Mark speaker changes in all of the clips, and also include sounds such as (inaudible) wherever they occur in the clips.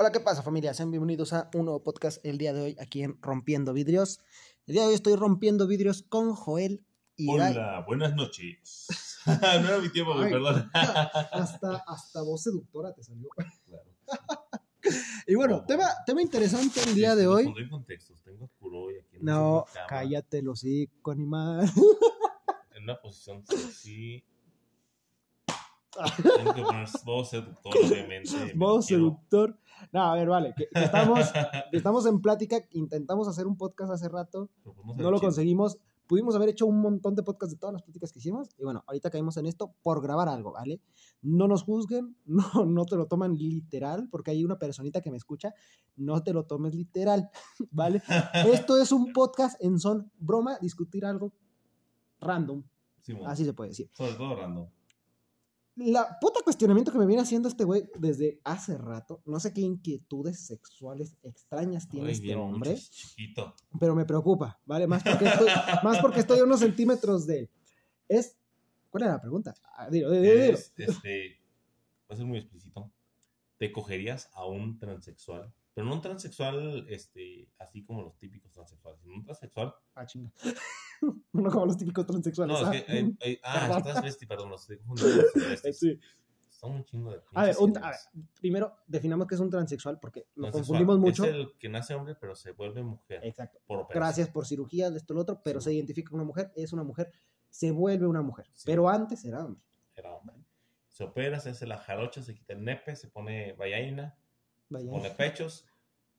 Speaker 1: Hola, ¿qué pasa familia? Sean bienvenidos a un nuevo podcast el día de hoy aquí en Rompiendo Vidrios. El día de hoy estoy rompiendo vidrios con Joel y Ibai.
Speaker 2: Hola, buenas noches. (laughs) no era mi tiempo,
Speaker 1: Ay.
Speaker 2: perdón. (laughs)
Speaker 1: Hasta, hasta voz seductora te salió.
Speaker 2: Claro. (laughs)
Speaker 1: Y bueno, tema, tema interesante el día de
Speaker 2: Lo
Speaker 1: hoy.
Speaker 2: contextos. Tengo aquí
Speaker 1: No, cállate el hocico, animal.
Speaker 2: En una posición sexy. Tengo que poner voz seductora, obviamente. (laughs) quiero-
Speaker 1: seductor. No, a ver, vale. que- que estamos, (laughs) que estamos en plática. Intentamos hacer un podcast hace rato. No lo conseguimos. Pudimos haber hecho un montón de podcasts de todas las pláticas que hicimos. Y bueno, ahorita caímos en esto por grabar algo, ¿vale? No nos juzguen, (laughs) no, no te lo toman literal, porque hay una personita que me escucha. No te lo tomes literal, ¿vale? Esto es un podcast en son broma, discutir algo random, así se puede decir.
Speaker 2: Sobre todo random.
Speaker 1: La puta cuestionamiento que me viene haciendo este güey desde hace rato, no sé qué inquietudes sexuales extrañas tiene
Speaker 2: Ay,
Speaker 1: este
Speaker 2: bien,
Speaker 1: hombre.
Speaker 2: chiquito.
Speaker 1: pero me preocupa, ¿vale? Más porque estoy, (laughs) más porque estoy a unos centímetros de él. Es, ¿cuál era la pregunta? Ah, dilo, dilo, dilo.
Speaker 2: Es, este, va a ser muy explícito. ¿Te cogerías a un transexual? Pero no un transexual, este, así como los típicos transexuales, sino un transexual.
Speaker 1: Ah, chinga. (laughs) no como los típicos transexuales.
Speaker 2: No,
Speaker 1: ah.
Speaker 2: es que hay, hay- ah, transvesti, perdón, los transvestis. (laughs)
Speaker 1: Sí.
Speaker 2: Son un chingo de
Speaker 1: A ver, un- a ver, primero definamos qué es un transexual porque lo confundimos mucho.
Speaker 2: Es el que nace hombre, pero se vuelve mujer.
Speaker 1: Exacto.
Speaker 2: Por.
Speaker 1: Gracias por cirugía, de esto, lo otro, pero
Speaker 2: Sí.
Speaker 1: se identifica como una mujer, es una mujer, se vuelve una mujer.
Speaker 2: Sí.
Speaker 1: Pero antes era hombre.
Speaker 2: Era hombre. Se opera, se hace la jarocha, se quita el nepe, se pone vallaina,
Speaker 1: Vaya,
Speaker 2: pone pechos,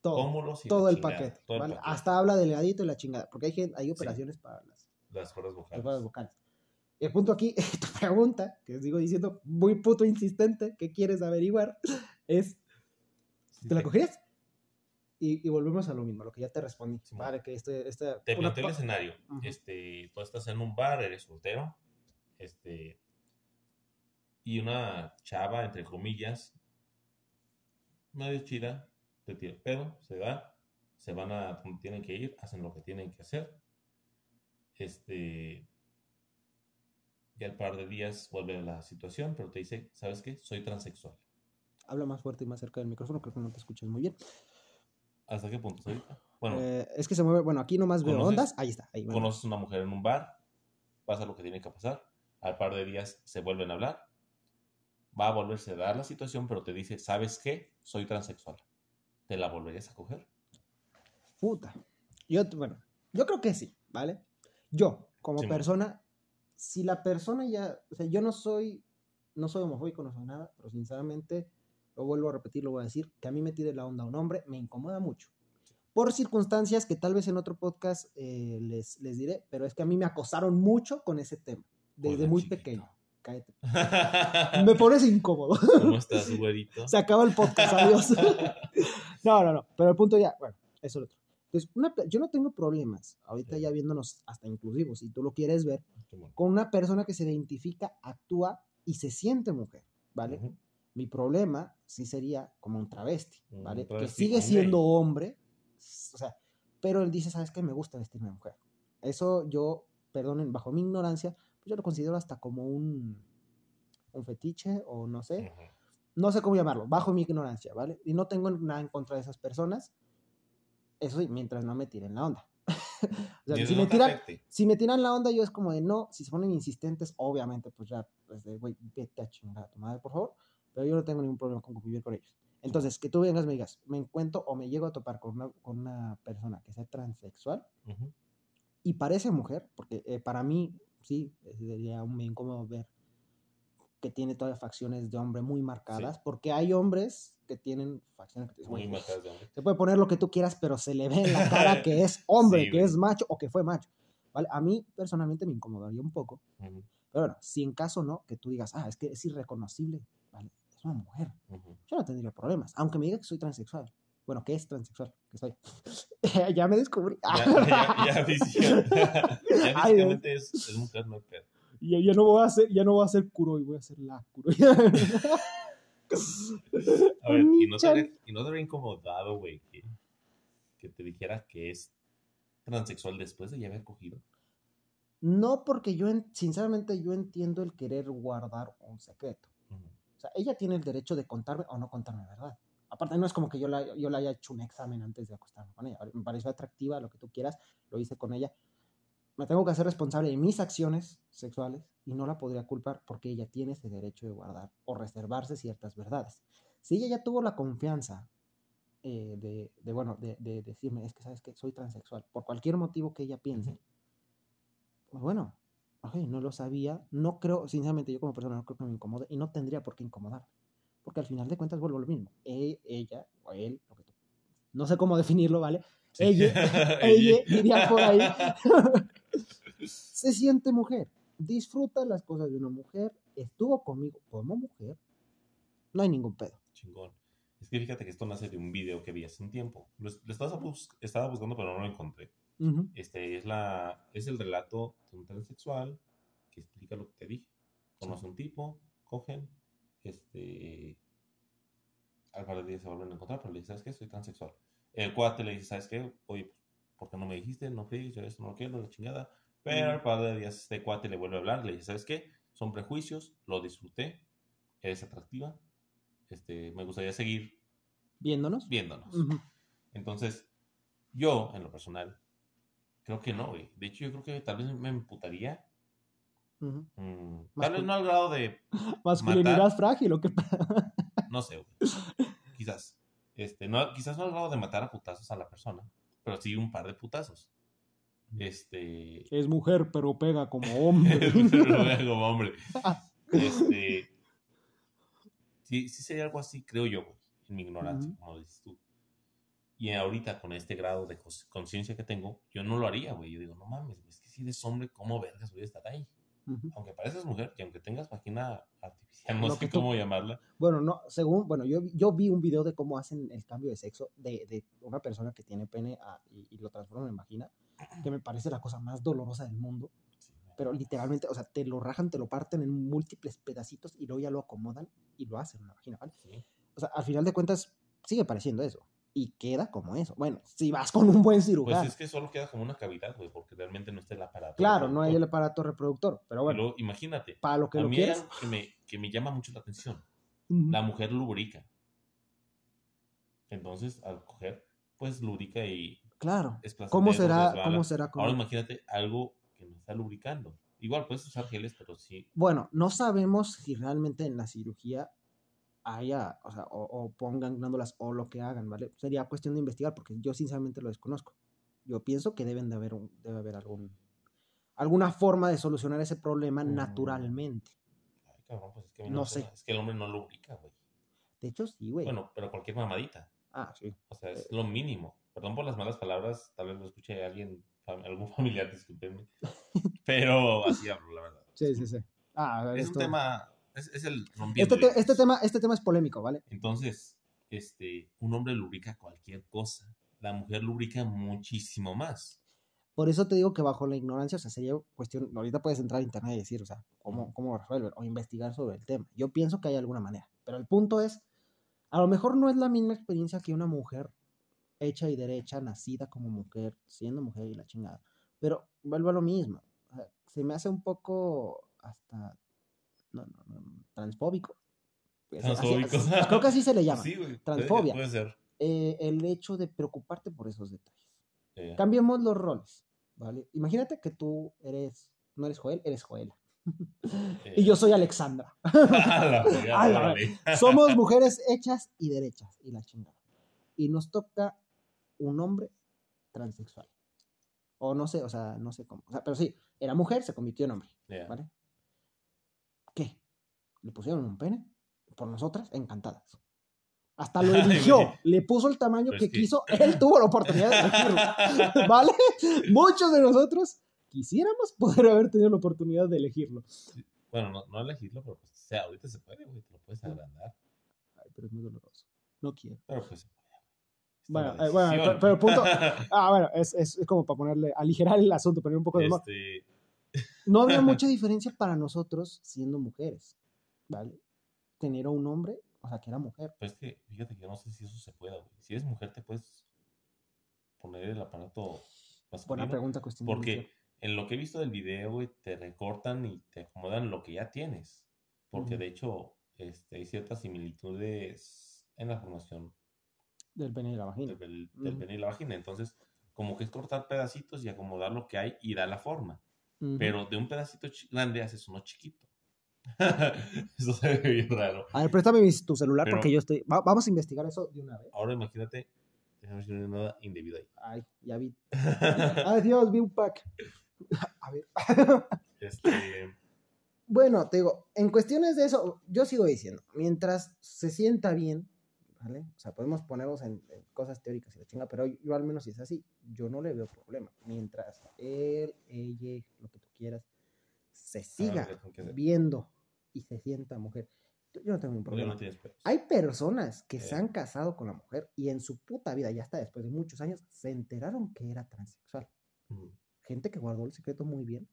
Speaker 1: todo,
Speaker 2: pómulos y
Speaker 1: todo
Speaker 2: la
Speaker 1: el
Speaker 2: chingada,
Speaker 1: paquete.
Speaker 2: todo el
Speaker 1: ¿vale?
Speaker 2: paquete.
Speaker 1: Hasta habla delgadito y la chingada, porque hay, hay operaciones para las
Speaker 2: las cuerdas
Speaker 1: las
Speaker 2: vocales.
Speaker 1: cuerdas vocales. El punto aquí, (laughs) tu pregunta, que sigo diciendo muy puto insistente, ¿qué quieres averiguar? Es,
Speaker 2: Sí,
Speaker 1: ¿te la cogerías? Y, y volvemos a lo mismo, lo que ya te respondí.
Speaker 2: Sí,
Speaker 1: vale, que este, este,
Speaker 2: Te planteo el escenario. Este, tú estás en un bar, eres soltero, este, y una chava, entre comillas, medio chida, te tira el pedo, se da, se van a donde tienen que ir, hacen lo que tienen que hacer. Este, y al par de días vuelve la situación, pero te dice, ¿sabes qué? Soy transexual.
Speaker 1: Habla más fuerte y más cerca del micrófono, creo que no te escuchas muy bien.
Speaker 2: ¿Hasta qué punto? Bueno,
Speaker 1: Eh, es que se mueve, bueno, aquí nomás veo
Speaker 2: ¿Conoces?
Speaker 1: ondas, ahí está, ahí bueno.
Speaker 2: conoces una mujer en un bar, pasa lo que tiene que pasar, al par de días se vuelven a hablar, va a volverse a dar la situación, pero te dice, ¿sabes qué? Soy transexual. ¿Te la volverías a coger?
Speaker 1: Puta. Yo, bueno, yo creo que sí, ¿vale? Yo, como persona, si la persona ya, o sea, yo no soy, no soy homofóbico, no soy nada, pero sinceramente, lo vuelvo a repetir, lo voy a decir, que a mí me tire la onda un hombre, me incomoda mucho. Por circunstancias que tal vez en otro podcast eh, les, les diré, pero es que a mí me acosaron mucho con ese tema, desde
Speaker 2: Hola,
Speaker 1: muy
Speaker 2: chiquito.
Speaker 1: pequeño. Cállate. Me pones incómodo.
Speaker 2: ¿Cómo estás, güerito?
Speaker 1: Se acaba el podcast, adiós. no, no, no. Pero el punto ya, bueno, eso es lo otro. Entonces, una yo no tengo problemas, ahorita
Speaker 2: Sí.
Speaker 1: ya viéndonos hasta inclusivos, si tú lo quieres ver,
Speaker 2: Simón.
Speaker 1: con una persona que se identifica, actúa y se siente mujer, ¿vale?
Speaker 2: Ujú.
Speaker 1: Mi problema sí sería como un travesti,
Speaker 2: Un
Speaker 1: ¿vale? que
Speaker 2: travesti,
Speaker 1: sigue
Speaker 2: un
Speaker 1: siendo hombre, o sea, pero él dice, ¿sabes qué? Me gusta vestirme de mujer. Eso yo, perdonen, bajo mi ignorancia, yo lo considero hasta como un, un fetiche o no sé no sé cómo llamarlo, bajo mi ignorancia, ¿vale? Y no tengo nada en contra de esas personas. Eso sí, mientras no me tiren la onda. (laughs) o sea, si me,
Speaker 2: no te
Speaker 1: tiran, si me tiran la onda, yo es como de no. Si se ponen insistentes, obviamente, pues ya, pues de, güey, vete a chingar a tu madre, por favor. Pero yo no tengo ningún problema con convivir con ellos. Entonces, que tú vengas, me digas, me encuentro o me llego a topar con una, con una persona que sea transexual
Speaker 2: Ujú.
Speaker 1: y parece mujer, porque eh, para mí, sí, sería muy incómodo ver que tiene todas facciones de hombre muy marcadas, porque hay hombres que tienen facciones que te
Speaker 2: Muy marcadas de hombre.
Speaker 1: se puede poner lo que tú quieras, pero se le ve en la cara (laughs) que es hombre,
Speaker 2: Sí,
Speaker 1: que es macho o que fue macho. ¿vale? A mí personalmente me incomodaría un poco,
Speaker 2: Ujú.
Speaker 1: pero bueno, si en caso no, que tú digas, ah, es que es irreconocible, ¿vale? Es una mujer. Yo no tendría problemas, aunque me diga que soy transexual. Bueno, que es transexual, que soy. (laughs) ya me descubrí.
Speaker 2: Ya, ya, (laughs) ya, física- (laughs) ya
Speaker 1: Ay,
Speaker 2: físicamente es, es mujer, no pedo.
Speaker 1: Ya, ya no voy a hacer, ya no voy a hacer Kuroi, voy a hacer la Kuroi.
Speaker 2: A ver, y no te, habría- y no te habría incomodado, güey, que, que te dijera que es transexual después de ya haber cogido.
Speaker 1: No porque yo, en- sinceramente, yo entiendo el querer guardar un secreto. O sea, ella tiene el derecho de contarme o no contarme la verdad. Aparte, no es como que yo la, yo la haya hecho un examen antes de acostarme con ella. Me pareció atractiva, lo que tú quieras, lo hice con ella. Me tengo que hacer responsable de mis acciones sexuales y no la podría culpar porque ella tiene ese derecho de guardar o reservarse ciertas verdades. Si ella ya tuvo la confianza eh, de, de, bueno, de, de, decirme, es que sabes que soy transexual, por cualquier motivo que ella piense, pues bueno, okay, no lo sabía, no creo, sinceramente yo como persona no creo que me incomode y no tendría por qué incomodar, porque al final de cuentas vuelvo a lo mismo, e, ella o él, lo que tú, no sé cómo definirlo, ¿vale? Sí. Ella, (laughs) ella, diría por ahí, (laughs) se siente mujer, disfruta las cosas de una mujer, estuvo conmigo como mujer, no hay ningún pedo.
Speaker 2: Chingón. Es que fíjate que esto nace de un video que vi hace un tiempo. Lo, lo estaba, bus estaba, buscando, pero no lo encontré. Uh -huh. Este es, la, es el relato de un transexual que explica lo que te dije. Conoce sí. un tipo, cogen, este, al par de días se vuelven a encontrar, pero le dice, ¿sabes qué? Soy transexual. El cuate le dice, ¿sabes qué? Oye, ¿por qué no me dijiste? No fui, yo esto no quiero, la chingada. Pero par de días este cuate le vuelve a hablar, le dice, ¿sabes qué? Son prejuicios, lo disfruté, eres atractiva, este, me gustaría seguir
Speaker 1: viéndonos.
Speaker 2: Viéndonos. Uh -huh. Entonces, yo, en lo personal, creo que no, güey. De hecho, yo creo que tal vez me emputaría. Uh -huh. mm, tal vez no al grado de. (laughs)
Speaker 1: Masculinidad matar. frágil o qué.
Speaker 2: no sé, güey. Quizás. Este, no, quizás no al grado de matar a putazos a la persona, pero sí un par de putazos. Este.
Speaker 1: Es mujer, pero pega como (laughs) hombre. (laughs)
Speaker 2: pero pega como hombre. Este sí, sí sería algo así, creo yo, güey, en mi ignorancia, uh -huh. como dices tú. Y ahorita, con este grado de conciencia que tengo, yo no lo haría, güey. Yo digo, no mames, es que si eres hombre, ¿cómo vergas voy a estar ahí? Uh -huh. Aunque pareces mujer y aunque tengas vagina artificial, no lo sé cómo tú... llamarla.
Speaker 1: Bueno, no, según, bueno, yo, yo vi un video de cómo hacen el cambio de sexo de, de una persona que tiene pene a, y, y, lo transforman en vagina, que me parece la cosa más dolorosa del mundo. pero literalmente, o sea, te lo rajan, te lo parten en múltiples pedacitos y luego ya lo acomodan y lo hacen en una vagina, ¿vale? Sí. O sea, al final de cuentas sigue pareciendo eso. Y queda como eso. Bueno, si vas con un buen cirujano.
Speaker 2: Pues es que solo queda como una cavidad, güey, porque realmente no está el aparato.
Speaker 1: Claro, no hay el aparato reproductor, pero bueno.
Speaker 2: Pero imagínate.
Speaker 1: Para lo que
Speaker 2: a
Speaker 1: lo
Speaker 2: mí
Speaker 1: quieras.
Speaker 2: Que me, que me llama mucho la atención. Uh -huh. La mujer lubrica. Entonces, al coger, pues lubrica y.
Speaker 1: Claro. ¿Cómo será, ¿Cómo será?
Speaker 2: Cómo... Ahora imagínate algo que no está lubricando. Igual puedes usar geles, pero sí.
Speaker 1: Bueno, no sabemos si realmente en la cirugía haya, o sea, o, o, pongan glándulas o lo que hagan, ¿vale? Sería cuestión de investigar porque yo sinceramente lo desconozco. Yo pienso que deben de haber, un, debe haber algún, alguna forma de solucionar ese problema mm. naturalmente.
Speaker 2: Ay, cabrón, pues es que no, sé. Es que el hombre no lubrica, güey.
Speaker 1: De hecho, sí, güey.
Speaker 2: Bueno, pero cualquier mamadita.
Speaker 1: Ah, sí.
Speaker 2: O sea, es eh. lo mínimo. Perdón por las malas palabras, tal vez lo escuche alguien, algún familiar, discúlpenme. (laughs) pero así hablo, la verdad.
Speaker 1: Sí, sí, sí. Ah,
Speaker 2: es esto... un tema es, es el
Speaker 1: este, te, este, tema, este tema es polémico, ¿vale?
Speaker 2: Entonces, este, un hombre lubrica cualquier cosa. La mujer lubrica muchísimo más.
Speaker 1: Por eso te digo que bajo la ignorancia, o sea, sería cuestión, ahorita puedes entrar a internet y decir, o sea, cómo, cómo resolver o investigar sobre el tema. Yo pienso que hay alguna manera, pero el punto es, a lo mejor no es la misma experiencia que una mujer hecha y derecha, nacida como mujer, siendo mujer y la chingada. Pero vuelvo a lo mismo. O sea, se me hace un poco hasta no, no, no, transfóbico.
Speaker 2: Transfóbico.
Speaker 1: Así, creo que así se le llama. (laughs)
Speaker 2: Sí, güey.
Speaker 1: Transfobia.
Speaker 2: Puede ser.
Speaker 1: Eh, el hecho de preocuparte por esos detalles. Yeah. Cambiemos los roles, ¿vale? Imagínate que tú eres, no eres Joel, eres Joela. Yeah. (laughs) y yo soy Alexandra. (laughs) Somos mujeres hechas y derechas, y la chingada. Y nos toca un hombre transexual. O no sé, o sea, no sé cómo. O sea, pero sí, era mujer, se convirtió en hombre.
Speaker 2: Yeah.
Speaker 1: ¿Vale? ¿Le pusieron un pene? Por nosotras, encantadas. Hasta lo (laughs) eligió, le puso el tamaño que, que, quiso, él tuvo la oportunidad de elegirlo. (laughs) ¿Vale? Muchos de nosotros quisiéramos poder haber tenido la oportunidad de elegirlo.
Speaker 2: Bueno, no, no elegirlo, pero pues, o sea, ahorita se puede, güey, te lo puedes agrandar.
Speaker 1: Ay, pero es muy doloroso. No quiero.
Speaker 2: Pero pues.
Speaker 1: Bueno, eh, bueno, pero, pero, punto. (laughs) Ah, bueno, es, es, es, como para ponerle, aligerar el asunto, poner un poco de humor.
Speaker 2: Este...
Speaker 1: No había mucha diferencia para nosotros siendo mujeres, ¿vale? Tener a un hombre, o sea, que era mujer.
Speaker 2: Pues que, fíjate que yo no sé si eso se pueda, güey. Si eres mujer, te puedes poner el aparato
Speaker 1: masculino. Buena pregunta, cuestión.
Speaker 2: Porque en lo que he visto del video, güey, te recortan y te acomodan lo que ya tienes. Porque uh -huh. de hecho, este, hay ciertas similitudes en la formación
Speaker 1: Del pene y la vagina.
Speaker 2: del, pene y la vagina. Entonces, como que es cortar pedacitos y acomodar lo que hay y dar la forma. Pero de un pedacito grande haces uno chiquito. (laughs) Eso se ve bien raro.
Speaker 1: A ver, préstame tu celular
Speaker 2: Pero-
Speaker 1: porque yo estoy. va- vamos a investigar eso de una vez.
Speaker 2: Ahora imagínate, déjame si no hay nada indebido ahí.
Speaker 1: Ay, ya vi. Adiós, vi un pack. (laughs) A ver. (laughs)
Speaker 2: Este,
Speaker 1: Bueno, te digo, en cuestiones de eso, yo sigo diciendo, mientras se sienta bien, ¿vale? O sea, podemos ponernos en, en cosas teóricas y la chinga, pero yo al menos si es así, yo no le veo problema. Mientras él, ella, lo que tú quieras, se siga viendo y se sienta mujer, yo no tengo ningún problema.
Speaker 2: no.
Speaker 1: Hay personas que
Speaker 2: Eh.
Speaker 1: se han casado con la mujer y en su puta vida, ya hasta después de muchos años, se enteraron que era transexual. Gente que guardó el secreto muy bien,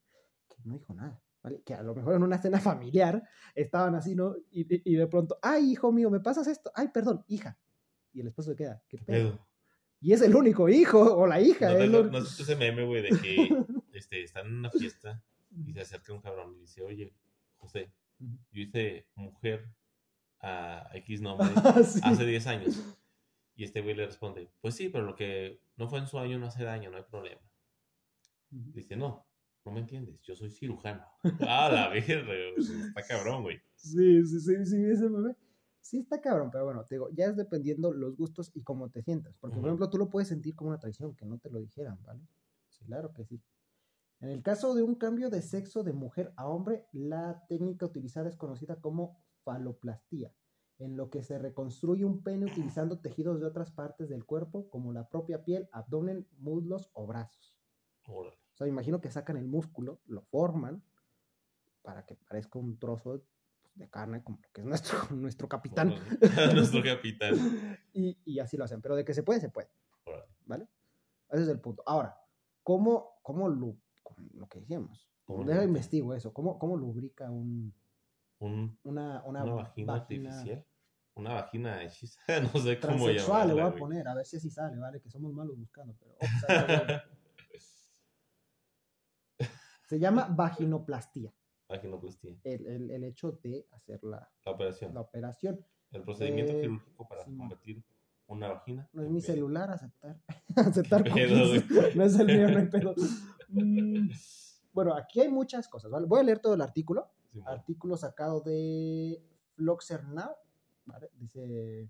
Speaker 1: que no dijo nada, ¿vale? Que a lo mejor en una cena familiar estaban así, ¿no? Y, de pronto, ay, hijo mío, ¿me pasas esto? Ay, perdón, hija. Y el esposo se queda, ¿qué pedo? Y es el único hijo o la hija.
Speaker 2: ¿No, no visto ese meme, güey, de que (laughs) este, están en una fiesta y se acerca un cabrón y dice, oye, José, yo hice mujer a X nombre (laughs)
Speaker 1: Sí.
Speaker 2: hace 10 años. Y este güey le responde, pues sí, pero lo que no fue en su año no hace daño, no hay problema. Dice, no, no me entiendes, yo soy cirujano. (laughs) Ah, la verga, está cabrón, güey.
Speaker 1: Sí, sí, sí, sí, ese meme. Sí está cabrón, pero bueno, te digo, ya es dependiendo los gustos y cómo te sientas. Porque, por ejemplo, tú lo puedes sentir como una traición, que no te lo dijeran, ¿vale? Claro que sí. En el caso de un cambio de sexo de mujer a hombre, la técnica utilizada es conocida como faloplastía, en lo que se reconstruye un pene utilizando tejidos de otras partes del cuerpo, como la propia piel, abdomen, muslos o brazos.
Speaker 2: Órale.
Speaker 1: O sea, imagino que sacan el músculo, lo forman para que parezca un trozo de, de carne, como lo que es nuestro, (laughs) nuestro capitán.
Speaker 2: Órale. (laughs) Nuestro capitán.
Speaker 1: Y, y así lo hacen. Pero de que se puede, se puede.
Speaker 2: Órale.
Speaker 1: ¿Vale? Ese es el punto. Ahora, ¿cómo, cómo lu- lo que decíamos?
Speaker 2: ¿Cómo
Speaker 1: Deja investigo eso. ¿Cómo, cómo lubrica un,
Speaker 2: Un,
Speaker 1: una, una,
Speaker 2: una, vagina, artificial. Una vagina hechiza. (laughs) No sé cómo
Speaker 1: transexual? Le voy
Speaker 2: llamarla,
Speaker 1: a poner, a ver si así sale, ¿vale? Que somos malos buscando. Pero, oh, güey. se llama vaginoplastía.
Speaker 2: Vaginoplastia.
Speaker 1: El, el, el hecho de hacer la,
Speaker 2: La operación.
Speaker 1: la operación.
Speaker 2: El procedimiento
Speaker 1: Eh,
Speaker 2: quirúrgico para
Speaker 1: sí.
Speaker 2: convertir una vagina.
Speaker 1: No es mi celular aceptar. (laughs) aceptar. (laughs) No es el mío, no hay (laughs) pedo. Mm, Bueno, aquí hay muchas cosas, ¿vale? Voy a leer todo el artículo. Artículo sacado de Floxer Now, ¿vale? Dice,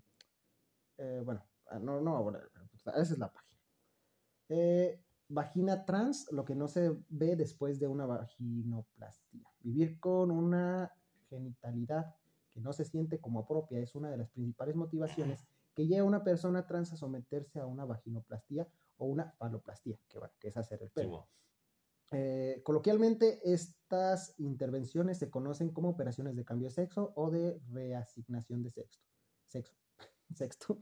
Speaker 1: eh, bueno, ah, no, no, voy a poner, esa es la página. Eh, vagina trans, lo que no se ve después de una vaginoplastia. Vivir con una genitalidad que no se siente como propia es una de las principales motivaciones que lleva a una persona trans a someterse a una vaginoplastia o una faloplastía, que, bueno, que es hacer el pelo.
Speaker 2: Simón.
Speaker 1: Eh, coloquialmente, estas intervenciones se conocen como operaciones de cambio de sexo o de reasignación de sexo. Sexo. (laughs) Sexto.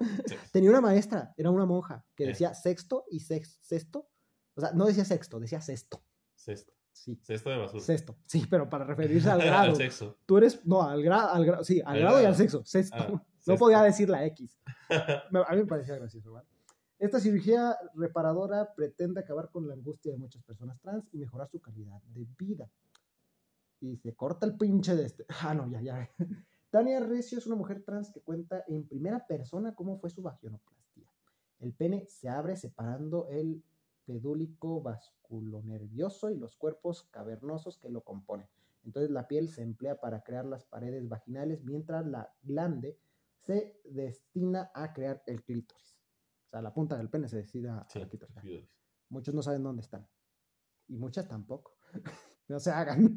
Speaker 1: Tenía una maestra, era una monja, que
Speaker 2: Eh.
Speaker 1: decía sexto y sex- sexto. O sea, no decía sexto, decía sexto.
Speaker 2: Cesto.
Speaker 1: Sí,
Speaker 2: Cesto de basura.
Speaker 1: sexto. Sí, pero para referirse al (laughs) grado.
Speaker 2: Al sexo.
Speaker 1: Tú eres, no, al grado, al grado, sí, al
Speaker 2: Al
Speaker 1: grado y al
Speaker 2: grado.
Speaker 1: sexo, sexto.
Speaker 2: Ah,
Speaker 1: no podía decir la X. (laughs) A mí me parecía gracioso, ¿vale? Esta cirugía reparadora pretende acabar con la angustia de muchas personas trans y mejorar su calidad de vida. Y se corta el pinche de este. (laughs) Ah, no, ya, ya. (laughs) Tania Recio es una mujer trans que cuenta en primera persona cómo fue su vaginoplastia. El pene se abre separando el pedúlico vasculonervioso y los cuerpos cavernosos que lo componen. Entonces la piel se emplea para crear las paredes vaginales mientras la glande se destina a crear el clítoris. O sea, la punta del pene se destina
Speaker 2: Sí,
Speaker 1: al clítoris.
Speaker 2: clítoris.
Speaker 1: Muchos no saben dónde están. Y muchas tampoco. (laughs) no se hagan.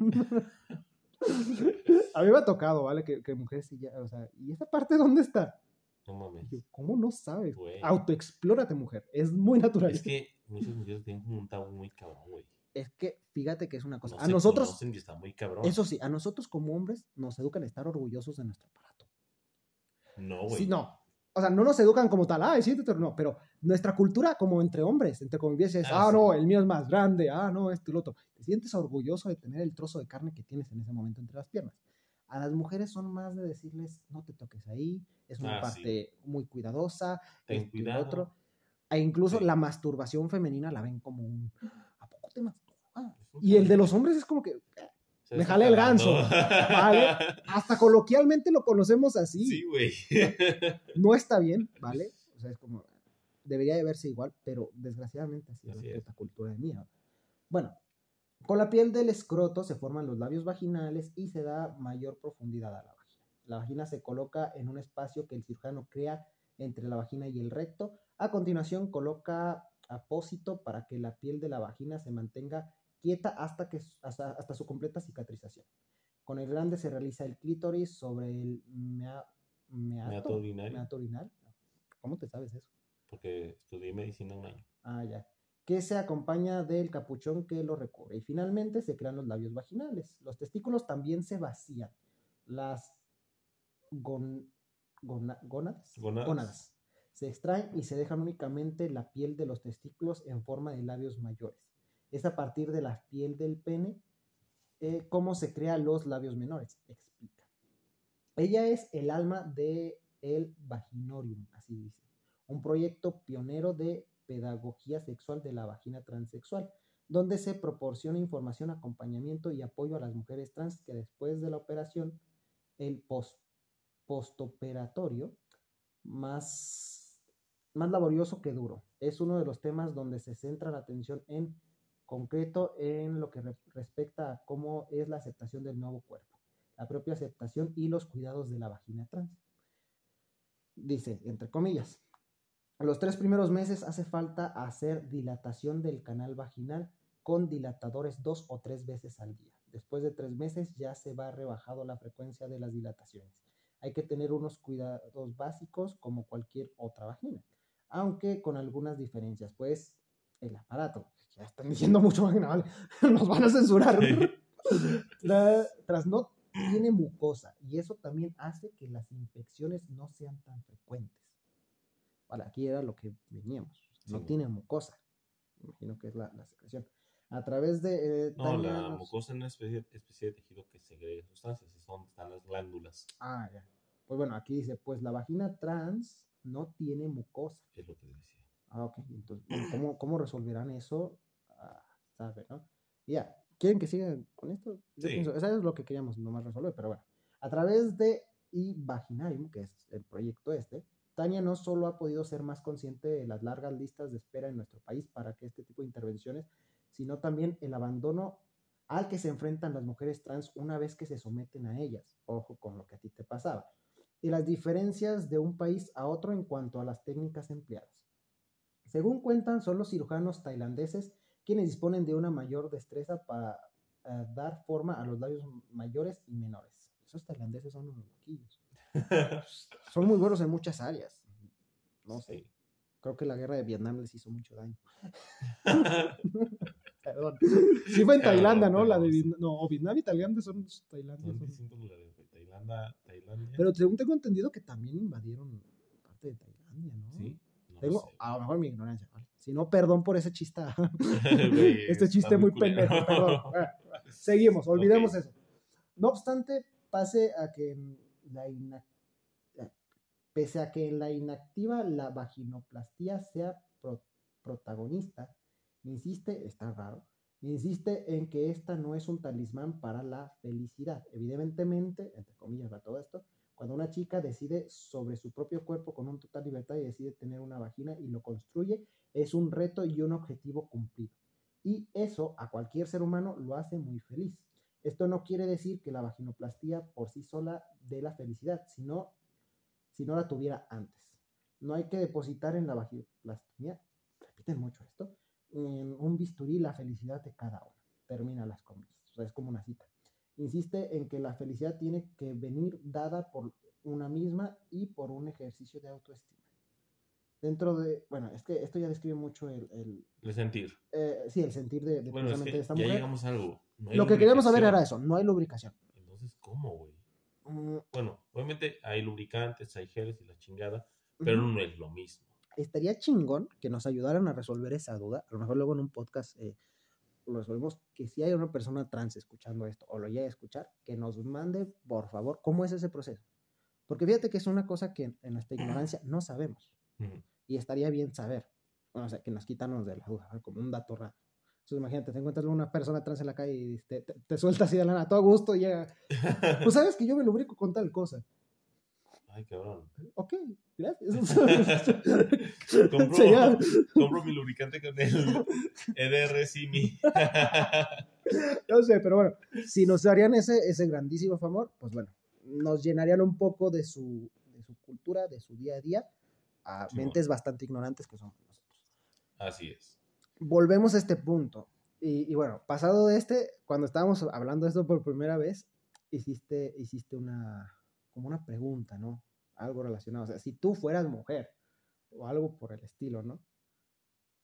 Speaker 1: (laughs) a mí me ha tocado, ¿vale? Que, que mujeres sí ya, o sea, ¿y esa parte dónde está?
Speaker 2: No mames.
Speaker 1: Y yo, ¿cómo no sabes? Autoexplórate, mujer. Es muy natural.
Speaker 2: Es que muchas mujeres tienen un tabú muy cabrón, güey.
Speaker 1: Es que fíjate que es una cosa.
Speaker 2: No
Speaker 1: a nosotros,
Speaker 2: conocen y está muy cabrón.
Speaker 1: eso sí, a nosotros como hombres nos educan a estar orgullosos de nuestro aparato.
Speaker 2: No, güey.
Speaker 1: Sí, no. O sea, no nos educan como tal, ay, sí, no, pero nuestra cultura como entre hombres, entre convivencia es,
Speaker 2: Ah,
Speaker 1: ah,
Speaker 2: sí.
Speaker 1: no, el mío es más grande, ah, no, esto y lo otro. Te sientes orgulloso de tener el trozo de carne que tienes en ese momento entre las piernas. A las mujeres son más de decirles, no te toques ahí, es una
Speaker 2: Ah, sí.
Speaker 1: parte muy cuidadosa,
Speaker 2: Ten cuidado.
Speaker 1: otro. E incluso
Speaker 2: Sí.
Speaker 1: la masturbación femenina la ven como un, ¿a poco te masturbas? Y el de los hombres es como que,
Speaker 2: Se
Speaker 1: me jalé el ganso, ¿vale? hasta coloquialmente lo conocemos así
Speaker 2: Sí, güey.
Speaker 1: no está bien, ¿vale? O sea, es como, debería de verse igual, pero desgraciadamente así,
Speaker 2: Así
Speaker 1: es
Speaker 2: es.
Speaker 1: esta cultura de mierda. Bueno, con la piel del escroto se forman los labios vaginales y se da mayor profundidad a la vagina. La vagina se coloca en un espacio que el cirujano crea entre la vagina y el recto. A continuación coloca apósito para que la piel de la vagina se mantenga quieta hasta, que, hasta, hasta su completa cicatrización. Con el grande se realiza el clítoris sobre el mea- meato,
Speaker 2: Meato urinario.
Speaker 1: meato urinal. ¿Cómo te sabes eso?
Speaker 2: Porque estudié medicina un año.
Speaker 1: Ah, ya. Que se acompaña del capuchón que lo recubre. Y finalmente se crean los labios vaginales. Los testículos también se vacían. Las gon- gona- gónadas,
Speaker 2: Gónadas.
Speaker 1: gónadas se extraen y se dejan únicamente la piel de los testículos en forma de labios mayores. Es a partir de la piel del pene eh, cómo se crean los labios menores. Explica. Ella es el alma de el Vaginorium, así dice. Un proyecto pionero de pedagogía sexual de la vagina transexual, donde se proporciona información, acompañamiento y apoyo a las mujeres trans que después de la operación, el post, postoperatorio, más, más laborioso que duro. Es uno de los temas donde se centra la atención en concreto en lo que re- respecta a cómo es la aceptación del nuevo cuerpo, la propia aceptación y los cuidados de la vagina trans. Dice, entre comillas, los tres primeros meses hace falta hacer dilatación del canal vaginal con dilatadores dos o tres veces al día. Después de tres meses ya se va rebajado la frecuencia de las dilataciones. Hay que tener unos cuidados básicos como cualquier otra vagina, aunque con algunas diferencias, pues el aparato, están diciendo mucho vagina, vale, (laughs) nos van a censurar. Tra- (laughs) tras no tiene mucosa y eso también hace que las infecciones no sean tan frecuentes. Vale, aquí era lo que veníamos. No
Speaker 2: Sí.
Speaker 1: tiene mucosa. Imagino que es la, la secreción. A través de... eh,
Speaker 2: No,
Speaker 1: Tania
Speaker 2: la mucosa es una especie, especie de tejido que segrega sustancias, es donde están las glándulas,
Speaker 1: Ah, ya. Pues bueno, aquí dice, pues la vagina trans no tiene mucosa.
Speaker 2: es lo que decía.
Speaker 1: Ah, ok. Entonces, bueno, ¿cómo, cómo resolverán eso? Sabe, ¿no? Y Ya, ¿quieren que sigan con esto? Yo
Speaker 2: Sí.
Speaker 1: pienso, eso es lo que queríamos nomás resolver, pero bueno. A través de iVaginarium, que es el proyecto este, Tania no solo ha podido ser más consciente de las largas listas de espera en nuestro país para que este tipo de intervenciones, sino también el abandono al que se enfrentan las mujeres trans una vez que se someten a ellas. Ojo con lo que a ti te pasaba. Y las diferencias de un país a otro en cuanto a las técnicas empleadas. Según cuentan, son los cirujanos tailandeses quienes disponen de una mayor destreza para eh, dar forma a los labios mayores y menores. Esos tailandeses son unos loquillos. (laughs) Son muy buenos en muchas áreas. No sé.
Speaker 2: Sí.
Speaker 1: Creo que la guerra de Vietnam les hizo mucho daño. (laughs) Perdón. Sí fue en Tailandia, ¿no? La de. Vietnam. No, o Vietnam y Tailandia son Tailandia.
Speaker 2: Son. Tailandia, Tailandia.
Speaker 1: Pero según tengo entendido que también invadieron parte de Tailandia, ¿no?
Speaker 2: sí. No
Speaker 1: Tengo,
Speaker 2: sé.
Speaker 1: a lo mejor mi ignorancia, ¿vale? Si no, perdón por ese chiste. (laughs)
Speaker 2: Güey,
Speaker 1: este chiste muy
Speaker 2: culero.
Speaker 1: pendejo, perdón. Bueno, (laughs) seguimos, olvidemos eso. No obstante, pase a que la ina- pese a que en la inactiva la vaginoplastía sea pro- protagonista, insiste, está raro, insiste en que esta no es un talismán para la felicidad. Evidentemente, entre comillas, va todo esto, cuando una chica decide sobre su propio cuerpo con un total libertad y decide tener una vagina y lo construye, es un reto y un objetivo cumplido. Y eso a cualquier ser humano lo hace muy feliz. Esto no quiere decir que la vaginoplastía por sí sola dé la felicidad, sino si no la tuviera antes. No hay que depositar en la vaginoplastía, repiten mucho esto, en un bisturí la felicidad de cada uno. Termina las comillas. Es como una cita. Insiste en que la felicidad tiene que venir dada por una misma y por un ejercicio de autoestima. Dentro de, bueno, es que esto ya describe mucho el, el,
Speaker 2: El sentir.
Speaker 1: eh, sí, el sentir de, de
Speaker 2: Bueno, es que
Speaker 1: de esta
Speaker 2: ya
Speaker 1: mujer.
Speaker 2: llegamos a algo. No
Speaker 1: Lo que queríamos saber era eso, no hay lubricación.
Speaker 2: Entonces, ¿cómo, güey?
Speaker 1: Mm,
Speaker 2: Bueno, obviamente hay lubricantes, hay geles y la chingada, pero
Speaker 1: ujú.
Speaker 2: no es lo mismo.
Speaker 1: Estaría chingón que nos ayudaran a resolver esa duda. A lo mejor luego en un podcast eh, lo resolvemos. Que si hay una persona trans escuchando esto o lo llegue a escuchar, que nos mande, por favor, cómo es ese proceso. Porque fíjate que es una cosa que en nuestra ignorancia no sabemos. Y estaría bien saber. Bueno, o sea, que nos quitarnos de la duda, como un dato raro. Entonces, imagínate, te encuentras una persona trans en la calle y te, te, te suelta así de la nada, todo a gusto y llega. (laughs) Pues sabes que yo me lubrico con tal cosa.
Speaker 2: Ay, cabrón.
Speaker 1: Ok, gracias. (laughs)
Speaker 2: compro, compro mi lubricante con el EDR Simi.
Speaker 1: No (laughs) sé, pero bueno, si nos darían ese, ese grandísimo favor, pues bueno, nos llenarían un poco de su, de su cultura, de su día a día, a
Speaker 2: Sí,
Speaker 1: mentes bastante ignorantes que somos nosotros.
Speaker 2: Así es.
Speaker 1: Volvemos a este punto. Y, y bueno, pasado de este, cuando estábamos hablando de esto por primera vez, hiciste, hiciste una, como una pregunta, ¿no? Algo relacionado. O sea, si tú fueras mujer o algo por el estilo, ¿no?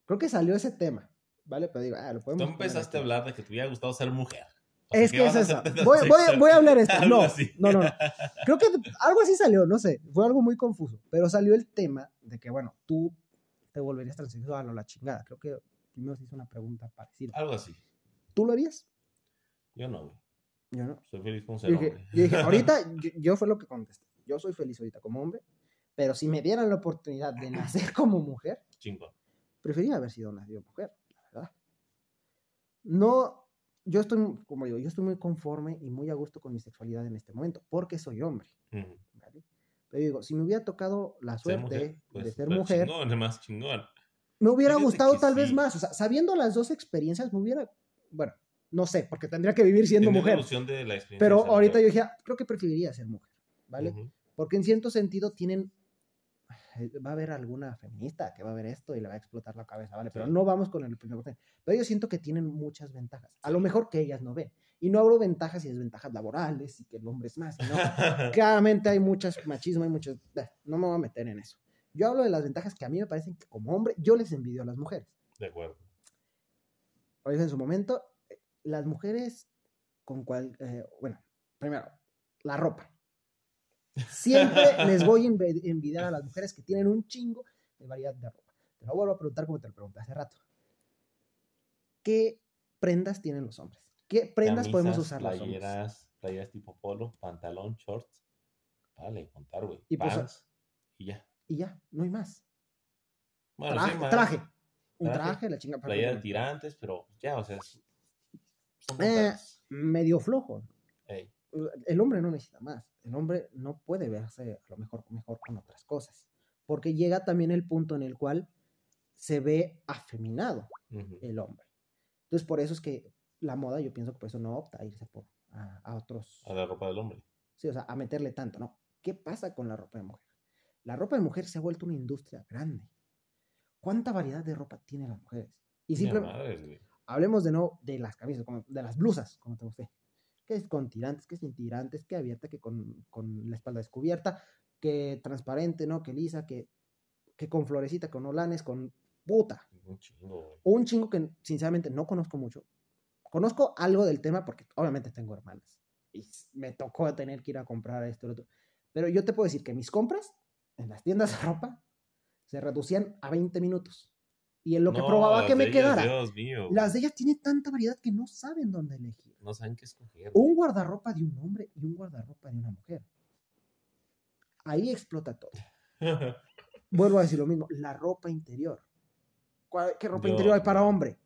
Speaker 1: Creo que salió ese tema, ¿vale? Pero digo, ah, lo
Speaker 2: Tú
Speaker 1: podemos. poner
Speaker 2: empezaste a
Speaker 1: aquí.
Speaker 2: hablar de que te hubiera gustado ser mujer.
Speaker 1: Es
Speaker 2: ¿qué
Speaker 1: que es eso. Voy, voy a-
Speaker 2: sexo?
Speaker 1: voy a hablar esto. No, no, no, no. Creo que algo así salió, no sé. Fue algo muy confuso. Pero salió el tema de que, bueno, tú te volverías transexual o la chingada. Creo que primero se hizo una pregunta parecida.
Speaker 2: Algo así.
Speaker 1: ¿Tú lo harías?
Speaker 2: Yo no, güey.
Speaker 1: Yo no.
Speaker 2: Soy feliz con
Speaker 1: Yo
Speaker 2: ser
Speaker 1: dije,
Speaker 2: hombre.
Speaker 1: yo dije, (laughs) ahorita, yo, yo fue lo que contesté. Yo soy feliz ahorita como hombre, pero si me dieran la oportunidad de nacer como mujer,
Speaker 2: Chingón.
Speaker 1: preferiría haber sido nacido mujer, la verdad. No, yo estoy, como digo, yo estoy muy conforme y muy a gusto con mi sexualidad en este momento, porque soy hombre.
Speaker 2: Ujú.
Speaker 1: ¿vale? Pero digo, si me hubiera tocado la
Speaker 2: Ser
Speaker 1: suerte
Speaker 2: mujer, pues,
Speaker 1: de ser mujer,
Speaker 2: Chingón, más chingón.
Speaker 1: me hubiera
Speaker 2: Fíjate
Speaker 1: gustado tal vez
Speaker 2: sí.
Speaker 1: más. O sea, sabiendo las dos experiencias, me hubiera, bueno, no sé, porque tendría que vivir siendo
Speaker 2: Tiene
Speaker 1: mujer.
Speaker 2: evolución de la
Speaker 1: Pero
Speaker 2: ser
Speaker 1: ahorita yo
Speaker 2: mujer.
Speaker 1: dije, ah, creo que preferiría ser mujer, ¿vale?
Speaker 2: Ujú.
Speaker 1: Porque en cierto sentido tienen. Va a haber alguna feminista que va a ver esto y le va a explotar la cabeza, ¿vale? Pero
Speaker 2: Sí.
Speaker 1: no vamos con el primer. Pero yo siento que tienen muchas ventajas. A lo mejor que ellas no ven. Y no hablo ventajas y desventajas laborales y que el hombre es más. y No. (laughs) Claramente hay muchas machismo, hay muchos. eh, No me voy a meter en eso. Yo hablo de las ventajas que a mí me parecen que como hombre yo les envidio a las mujeres.
Speaker 2: De acuerdo.
Speaker 1: Lo dije en su momento, eh, las mujeres con cual, eh, bueno, primero, la ropa. Siempre les voy a envidiar a las mujeres que tienen un chingo de variedad de ropa. Te lo vuelvo a preguntar como te lo pregunté hace rato. ¿Qué prendas tienen los hombres? ¿Qué prendas podemos usar los hombres?
Speaker 2: playeras, playeras tipo polo, pantalón, shorts. Vale, contar, güey.
Speaker 1: Y pues,
Speaker 2: y ya.
Speaker 1: Y ya, no hay más.
Speaker 2: Bueno, sí,
Speaker 1: traje,
Speaker 2: más.
Speaker 1: traje. Un
Speaker 2: Traje,
Speaker 1: traje, la chinga.
Speaker 2: Playera de tirantes, pero ya, o sea, es- son
Speaker 1: Eh, medio flojo.
Speaker 2: Ey,
Speaker 1: el hombre no necesita más. El hombre no puede verse a lo mejor mejor con otras cosas. Porque llega también el punto en el cual se ve afeminado el hombre. Entonces, por eso es que la moda, yo pienso que por eso no opta a irse por, a, a otros.
Speaker 2: A la ropa del hombre.
Speaker 1: Sí, o sea, a meterle tanto, ¿no? ¿Qué pasa con la ropa de mujer? La ropa de mujer se ha vuelto una industria grande. ¿Cuánta variedad de ropa tienen las mujeres? Y
Speaker 2: güey.
Speaker 1: hablemos de no de las camisas, como- de las blusas, como te guste. Que es con tirantes, que sin tirantes, que abierta, que con, con la espalda descubierta, que transparente, ¿no? Que lisa, que, que con florecita, con olanes, con puta.
Speaker 2: Un chingo.
Speaker 1: Un chingo que sinceramente no conozco mucho. Conozco algo del tema porque obviamente tengo hermanas. Y me tocó tener que ir a comprar esto y lo otro. Pero yo te puedo decir que mis compras en las tiendas de ropa se reducían a 20 minutos. Y en lo que
Speaker 2: No,
Speaker 1: probaba que me
Speaker 2: ellas,
Speaker 1: quedara.
Speaker 2: Dios mío.
Speaker 1: Las de ellas tienen tanta variedad que no saben dónde elegir.
Speaker 2: No saben qué escoger.
Speaker 1: Un guardarropa de un hombre y un guardarropa de una mujer. Ahí explota todo. (laughs) Vuelvo a decir lo mismo, la ropa interior. ¿Cuál- ¿Qué ropa interior hay para hombre?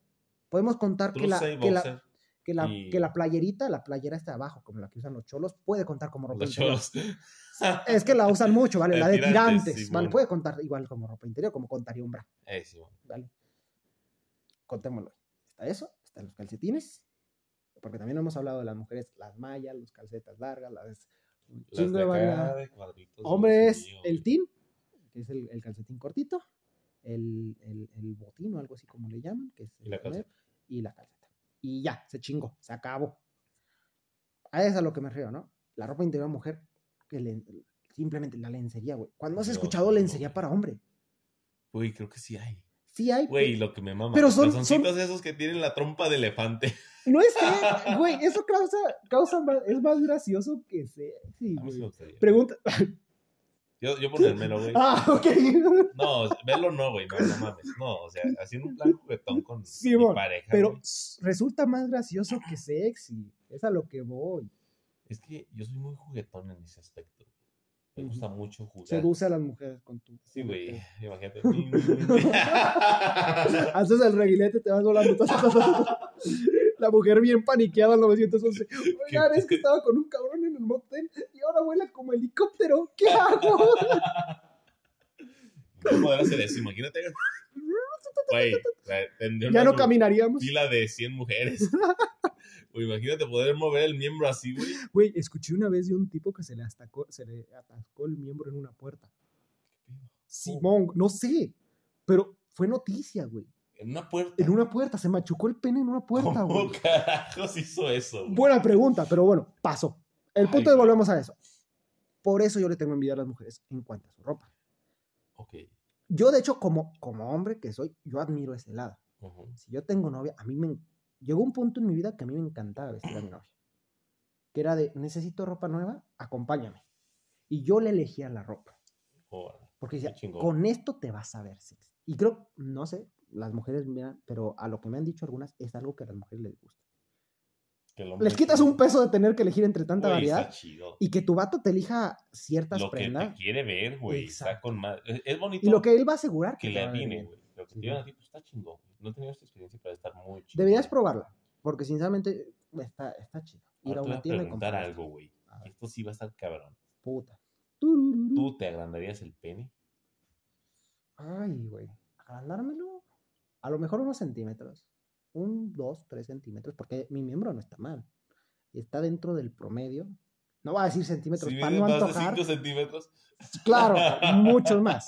Speaker 1: Podemos contar que la, que. Que, la,
Speaker 2: y-
Speaker 1: que la playerita, la playera está abajo, como la que usan los cholos, puede contar como ropa
Speaker 2: Los
Speaker 1: interior.
Speaker 2: cholos. (laughs)
Speaker 1: Es que la usan mucho, ¿vale? La de
Speaker 2: tirantes, sí,
Speaker 1: ¿vale?
Speaker 2: bueno.
Speaker 1: Puede contar igual como ropa interior, como contaría un bra,
Speaker 2: Eh, sí, bueno.
Speaker 1: ¿vale? Contémoslo. Está eso, están los calcetines, porque también hemos hablado de las mujeres, las mallas, los calcetas largas, las
Speaker 2: Las
Speaker 1: de
Speaker 2: acá de cuadritos.
Speaker 1: Hombre
Speaker 2: Dios
Speaker 1: es
Speaker 2: mío,
Speaker 1: el tin, que es el, el calcetín cortito, el, el, el botín o algo así como le llaman, que es
Speaker 2: Y la
Speaker 1: el
Speaker 2: calceta.
Speaker 1: y la calceta. Y ya, se chingó, se acabó. A eso es a lo que me río, ¿no? La ropa interior mujer, que le- simplemente la lencería, güey. ¿Cuándo has escuchado lencería para hombre?
Speaker 2: Uy, creo que sí hay.
Speaker 1: Sí hay.
Speaker 2: Güey,
Speaker 1: pe-
Speaker 2: lo que me mama.
Speaker 1: Pero son-
Speaker 2: son,
Speaker 1: son-
Speaker 2: esos que tienen la trompa de elefante. (laughs)
Speaker 1: No es que, (laughs) güey, eso causa, causa más, es más gracioso que sexy,
Speaker 2: A mí sí
Speaker 1: güey. Pregunta. (laughs)
Speaker 2: Yo, yo ponérmelo, güey.
Speaker 1: Ah, ok. (laughs)
Speaker 2: No, verlo no, güey. No, no mames. No, o sea, haciendo un plan juguetón con
Speaker 1: Simón,
Speaker 2: mi pareja.
Speaker 1: Pero
Speaker 2: güey.
Speaker 1: resulta más gracioso que sexy. Es a lo que voy.
Speaker 2: Es que yo soy muy juguetón en ese aspecto. Me gusta mucho jugar.
Speaker 1: Seduce a las mujeres con tu.
Speaker 2: Sí, güey. Imagínate. (laughs)
Speaker 1: Haces el reguilete, te vas volando. (laughs) La mujer bien paniqueada al 911. Oigan, es que estaba con un cabrón en el motel y ahora vuela como helicóptero. ¿Qué hago?
Speaker 2: ¿Cómo podrás hacer eso? Imagínate. Güey,
Speaker 1: Ya no caminaríamos.
Speaker 2: fila de 100 mujeres. (laughs) Güey, imagínate poder mover el miembro así, güey.
Speaker 1: Güey, escuché una vez de un tipo que se le, atacó, se le atascó el miembro en una puerta. Simón, no sé, pero fue noticia, güey.
Speaker 2: En una puerta.
Speaker 1: En una puerta, se machucó el pene en una puerta,
Speaker 2: ¿Cómo
Speaker 1: güey.
Speaker 2: carajos hizo eso? güey?
Speaker 1: Buena pregunta, pero bueno, pasó. El punto
Speaker 2: Ay,
Speaker 1: es volvemos a eso. Por eso yo le tengo envidia a las mujeres en cuanto a su ropa.
Speaker 2: Ok.
Speaker 1: Yo, de hecho, como, como hombre que soy, yo admiro ese lado.
Speaker 2: Ujú.
Speaker 1: Si yo tengo novia, a mí me... Llegó un punto en mi vida que a mí me encantaba vestir a mi novia. Que era de, necesito ropa nueva, acompáñame. Y yo le elegía la ropa.
Speaker 2: Órale.
Speaker 1: Porque decía, con esto te vas a ver sexy. Y creo, no sé, las mujeres miran, pero a lo que me han dicho algunas, es algo que a las mujeres les gusta.
Speaker 2: Que
Speaker 1: Les quitas un peso de tener que elegir entre tanta variedad
Speaker 2: chido.
Speaker 1: y que tu vato te elija ciertas
Speaker 2: Lo que
Speaker 1: prendas.
Speaker 2: te quiere ver, güey. Está con más. Es, es bonito
Speaker 1: Y lo que él va a asegurar
Speaker 2: que
Speaker 1: te
Speaker 2: le atine, güey. Lo que
Speaker 1: Sí.
Speaker 2: te digan a ti, pues está chingón. No he tenido esta experiencia, pero estar muy chido.
Speaker 1: Deberías probarla, porque sinceramente está, está chido. Ir
Speaker 2: Ahora
Speaker 1: a una
Speaker 2: a
Speaker 1: tienda y
Speaker 2: preguntar
Speaker 1: comprar.
Speaker 2: algo, güey. Esto sí va a estar cabrón.
Speaker 1: Puta.
Speaker 2: ¿Tú te agrandarías el pene?
Speaker 1: Ay, güey. Agrandármelo. A lo mejor unos centímetros. Un, dos, tres centímetros, porque mi miembro no está mal. Está dentro del promedio. No voy a decir centímetros
Speaker 2: Si
Speaker 1: para no
Speaker 2: más de
Speaker 1: antojar.
Speaker 2: 5 centímetros.
Speaker 1: Claro, (laughs) muchos más.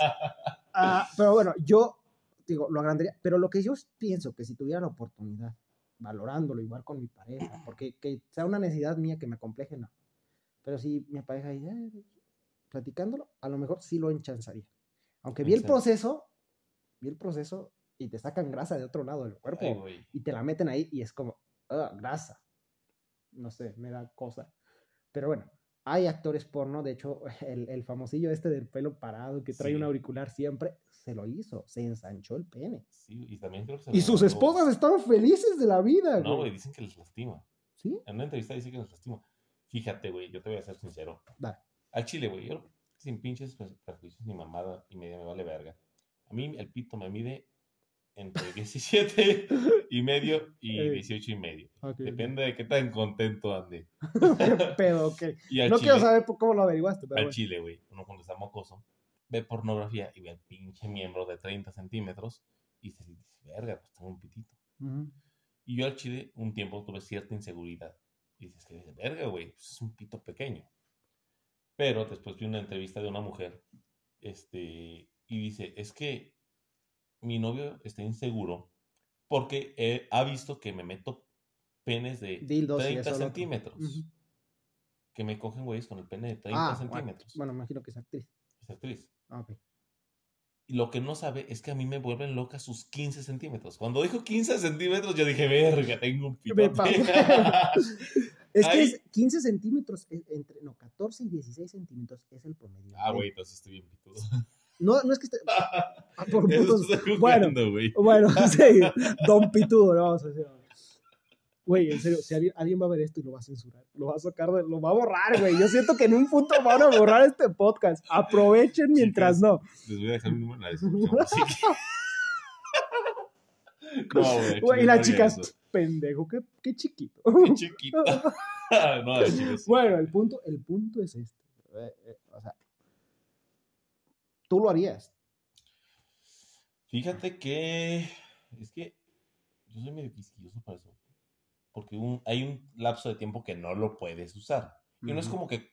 Speaker 1: Ah, pero bueno, yo digo, lo agrandaría. Pero lo que yo pienso que si tuviera la oportunidad, valorándolo igual con mi pareja, porque que sea una necesidad mía que me acompleje, no. Pero si mi pareja dice, "Eh, platicándolo, a lo mejor sí lo enchanzaría. Aunque vi el proceso, vi el proceso y te sacan grasa de otro lado del cuerpo
Speaker 2: Ay,
Speaker 1: y te la meten ahí y es como, "Ah, grasa. No sé, me da cosa. Pero bueno, hay actores porno, de hecho, (laughs) el, el famosillo este del pelo parado que trae
Speaker 2: Sí.
Speaker 1: un auricular siempre, se lo hizo, se ensanchó el pene.
Speaker 2: Sí, y también creo que se
Speaker 1: Y
Speaker 2: lo
Speaker 1: sus esposas están felices de la vida,
Speaker 2: No, güey, dicen que les lastima.
Speaker 1: ¿Sí?
Speaker 2: En una entrevista dice que les lastima. Fíjate, güey, yo te voy a ser sincero.
Speaker 1: Dale.
Speaker 2: Al chile, güey, yo sin pinches pre- prejuicios ni mamada y media me vale verga. A mí el pito me mide entre 17 (laughs) y medio y
Speaker 1: Ey.
Speaker 2: 18 y medio.
Speaker 1: Ok.
Speaker 2: Depende de qué tan contento ande. (laughs)
Speaker 1: ¿Qué pedo? ok.
Speaker 2: Y
Speaker 1: No
Speaker 2: chile,
Speaker 1: quiero saber cómo lo averiguaste, pero
Speaker 2: al
Speaker 1: bueno.
Speaker 2: chile, güey, uno cuando está mocoso, ve pornografía y ve al pinche miembro de 30 centímetros y se dice, verga, pues tengo un pitito. Y yo al chile un tiempo tuve cierta inseguridad. Y dices que, verga, güey, pues es un pito pequeño. Pero después vi una entrevista de una mujer, este, y dice, es que mi novio está inseguro porque ha visto que me meto penes de
Speaker 1: Dildos y
Speaker 2: 30
Speaker 1: eso, lo otro.
Speaker 2: centímetros. Que me cogen, güeyes, con el pene de 30
Speaker 1: Ah,
Speaker 2: centímetros.
Speaker 1: Bueno, me imagino que es actriz.
Speaker 2: Es actriz.
Speaker 1: Ah.
Speaker 2: Y lo que no sabe es que a mí me vuelven loca sus 15 centímetros. Cuando dijo 15 centímetros, yo dije, verga, tengo un pitote. (laughs)
Speaker 1: Es que es 15 centímetros, entre, no, 14 y 16 centímetros es el promedio.
Speaker 2: ah, güey, entonces estoy bien pitudo.
Speaker 1: No, no es que esté. (laughs) Ah, por putos. Bueno. Bueno, (laughs) sí, Don Pitudo, lo vamos a decir. Güey, en serio, si alguien, alguien va a ver esto y lo va a censurar, lo va a sacar, de- lo va a borrar, güey. Yo siento que en un punto van a borrar este podcast. Aprovechen mientras
Speaker 2: Chicas.
Speaker 1: no.
Speaker 2: Les voy a dejar mi número en la descripción. así que- (laughs) No, güey.
Speaker 1: Güey, y las
Speaker 2: no
Speaker 1: chicas,
Speaker 2: eso.
Speaker 1: pendejo, qué, qué chiquito.
Speaker 2: Qué chiquita. no, sí.
Speaker 1: Bueno, el punto, el punto es este. Eh, eh, o sea, tú lo harías.
Speaker 2: Fíjate que es que yo soy medio quisquilloso para eso. Porque un- hay un lapso de tiempo que no lo puedes usar. Y no es como que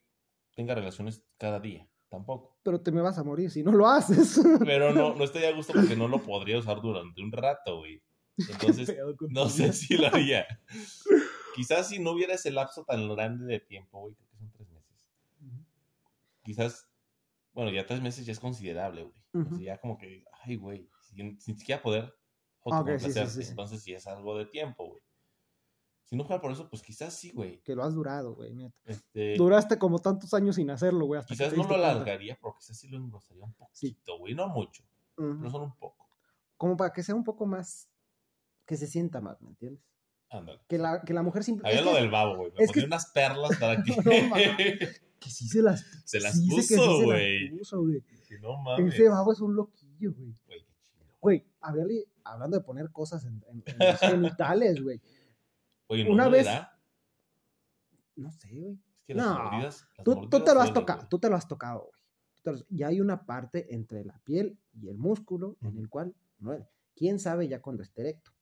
Speaker 2: tenga relaciones cada día, tampoco.
Speaker 1: Pero te me vas a morir si no lo haces. (laughs)
Speaker 2: Pero no, no estoy a gusto porque no lo podría usar durante un rato, güey. Entonces, (laughs) no sé si lo haría. (laughs) Quizás si no hubiera ese lapso tan grande de tiempo, güey, creo que son tres meses. Quizás, bueno, ya tres meses ya es considerable, güey. O sea,
Speaker 1: Ujú.
Speaker 2: ya como que, ay, güey, sin, sin siquiera poder
Speaker 1: ok, sí, sí,
Speaker 2: autocomplacerte.
Speaker 1: sí, sí.
Speaker 2: Entonces sí es algo de tiempo, güey. Si no fuera por eso, pues quizás sí, güey.
Speaker 1: Que lo has durado, güey, neta.
Speaker 2: Este,
Speaker 1: Duraste como tantos años sin hacerlo, güey. hasta
Speaker 2: quizás no lo alargaría, pero quizás sí lo engrosaría un poquito, güey. No mucho,
Speaker 1: Ujú.
Speaker 2: pero solo un poco.
Speaker 1: Como para que sea un poco más. Que se sienta más, ¿me entiendes?
Speaker 2: Ándale.
Speaker 1: Que la, que la mujer simple.
Speaker 2: Había
Speaker 1: es
Speaker 2: lo
Speaker 1: que-
Speaker 2: del babo, güey. Me
Speaker 1: es
Speaker 2: ponía
Speaker 1: que-
Speaker 2: unas perlas para (laughs) que...
Speaker 1: No. Que sí se las.
Speaker 2: Se las
Speaker 1: sí sí
Speaker 2: puso,
Speaker 1: las
Speaker 2: güey. Dije, no mames.
Speaker 1: Ese babo es un loquillo, güey.
Speaker 2: Güey, qué chido.
Speaker 1: Güey, háblale- hablando de poner cosas en, en- en los (laughs) genitales, güey.
Speaker 2: Oye, ¿no
Speaker 1: una vez-? No sé, güey.
Speaker 2: Es que las
Speaker 1: No,
Speaker 2: mordidas- las
Speaker 1: Tú, tú te lo has tocado, tú te lo has tocado, güey. Tú te lo- Y hay una parte entre la piel y el músculo en el cual no duele. ¿Quién sabe ya cuando esté erecto?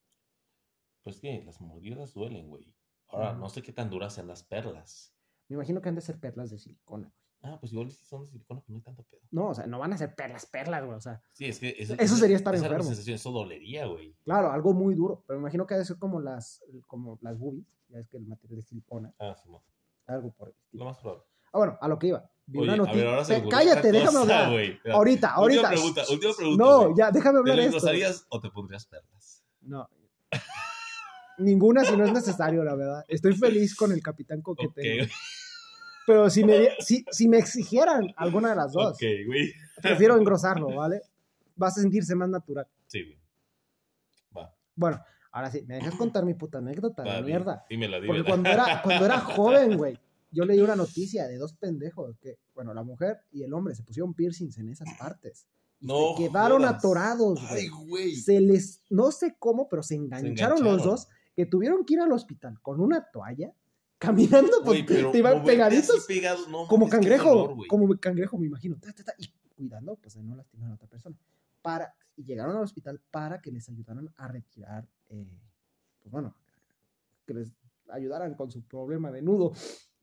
Speaker 2: Pues que las mordidas duelen, güey. Ahora, no sé qué tan duras sean las perlas.
Speaker 1: Me imagino que han de ser perlas de silicona.
Speaker 2: Ah, pues igual si son de silicona, que no hay tanto pedo.
Speaker 1: No, o sea, no van a ser perlas, perlas, güey. O sea,
Speaker 2: Sí, es que eso,
Speaker 1: Eso sería estar
Speaker 2: esa
Speaker 1: enfermo.
Speaker 2: eso dolería, güey.
Speaker 1: claro, algo muy duro. Pero me imagino que ha de ser como las, como las boobies. Ya es que el material de silicona,
Speaker 2: Ah, sí, no.
Speaker 1: algo por el
Speaker 2: Lo
Speaker 1: estilo.
Speaker 2: más probable.
Speaker 1: Ah, bueno, a lo que iba. Vi
Speaker 2: Oye,
Speaker 1: una
Speaker 2: a ver, ahora se
Speaker 1: Cállate, déjame
Speaker 2: cosa,
Speaker 1: hablar. Ahorita, ahorita.
Speaker 2: Última pregunta, última pregunta.
Speaker 1: No, ya, déjame
Speaker 2: ¿Te
Speaker 1: hablar
Speaker 2: las
Speaker 1: esto.
Speaker 2: gozarías o te pondrías perlas?
Speaker 1: No. (laughs) Ninguna si no es necesario, la verdad. Estoy feliz con el capitán
Speaker 2: Ok,
Speaker 1: coqueteo. Pero si me, (laughs) si, si me exigieran alguna de las dos,
Speaker 2: güey.
Speaker 1: prefiero engrosarlo, ¿vale? Vas a sentirse más natural.
Speaker 2: Sí, güey. Va,
Speaker 1: Bueno, ahora sí, me dejas contar mi puta anécdota
Speaker 2: va,
Speaker 1: de
Speaker 2: di-
Speaker 1: mierda.
Speaker 2: Dímela,
Speaker 1: Porque
Speaker 2: dímela.
Speaker 1: cuando era, cuando era joven, güey, yo leí una noticia de dos pendejos que, bueno, la mujer y el hombre se pusieron piercings en esas partes. Y
Speaker 2: No
Speaker 1: se quedaron
Speaker 2: jodas.
Speaker 1: atorados,
Speaker 2: Ay,
Speaker 1: güey.
Speaker 2: güey.
Speaker 1: Se les, no sé cómo, pero se engancharon, los
Speaker 2: engancharon.
Speaker 1: dos que tuvieron que ir al hospital con una toalla, caminando, pues, te iban pegaditos
Speaker 2: no
Speaker 1: como cangrejo,
Speaker 2: dolor,
Speaker 1: como cangrejo, me imagino, ta, ta, ta, y cuidando, pues, de no lastimar a otra persona. Para, y llegaron al hospital para que les ayudaran a retirar, eh, pues bueno, que les ayudaran con su problema de nudo.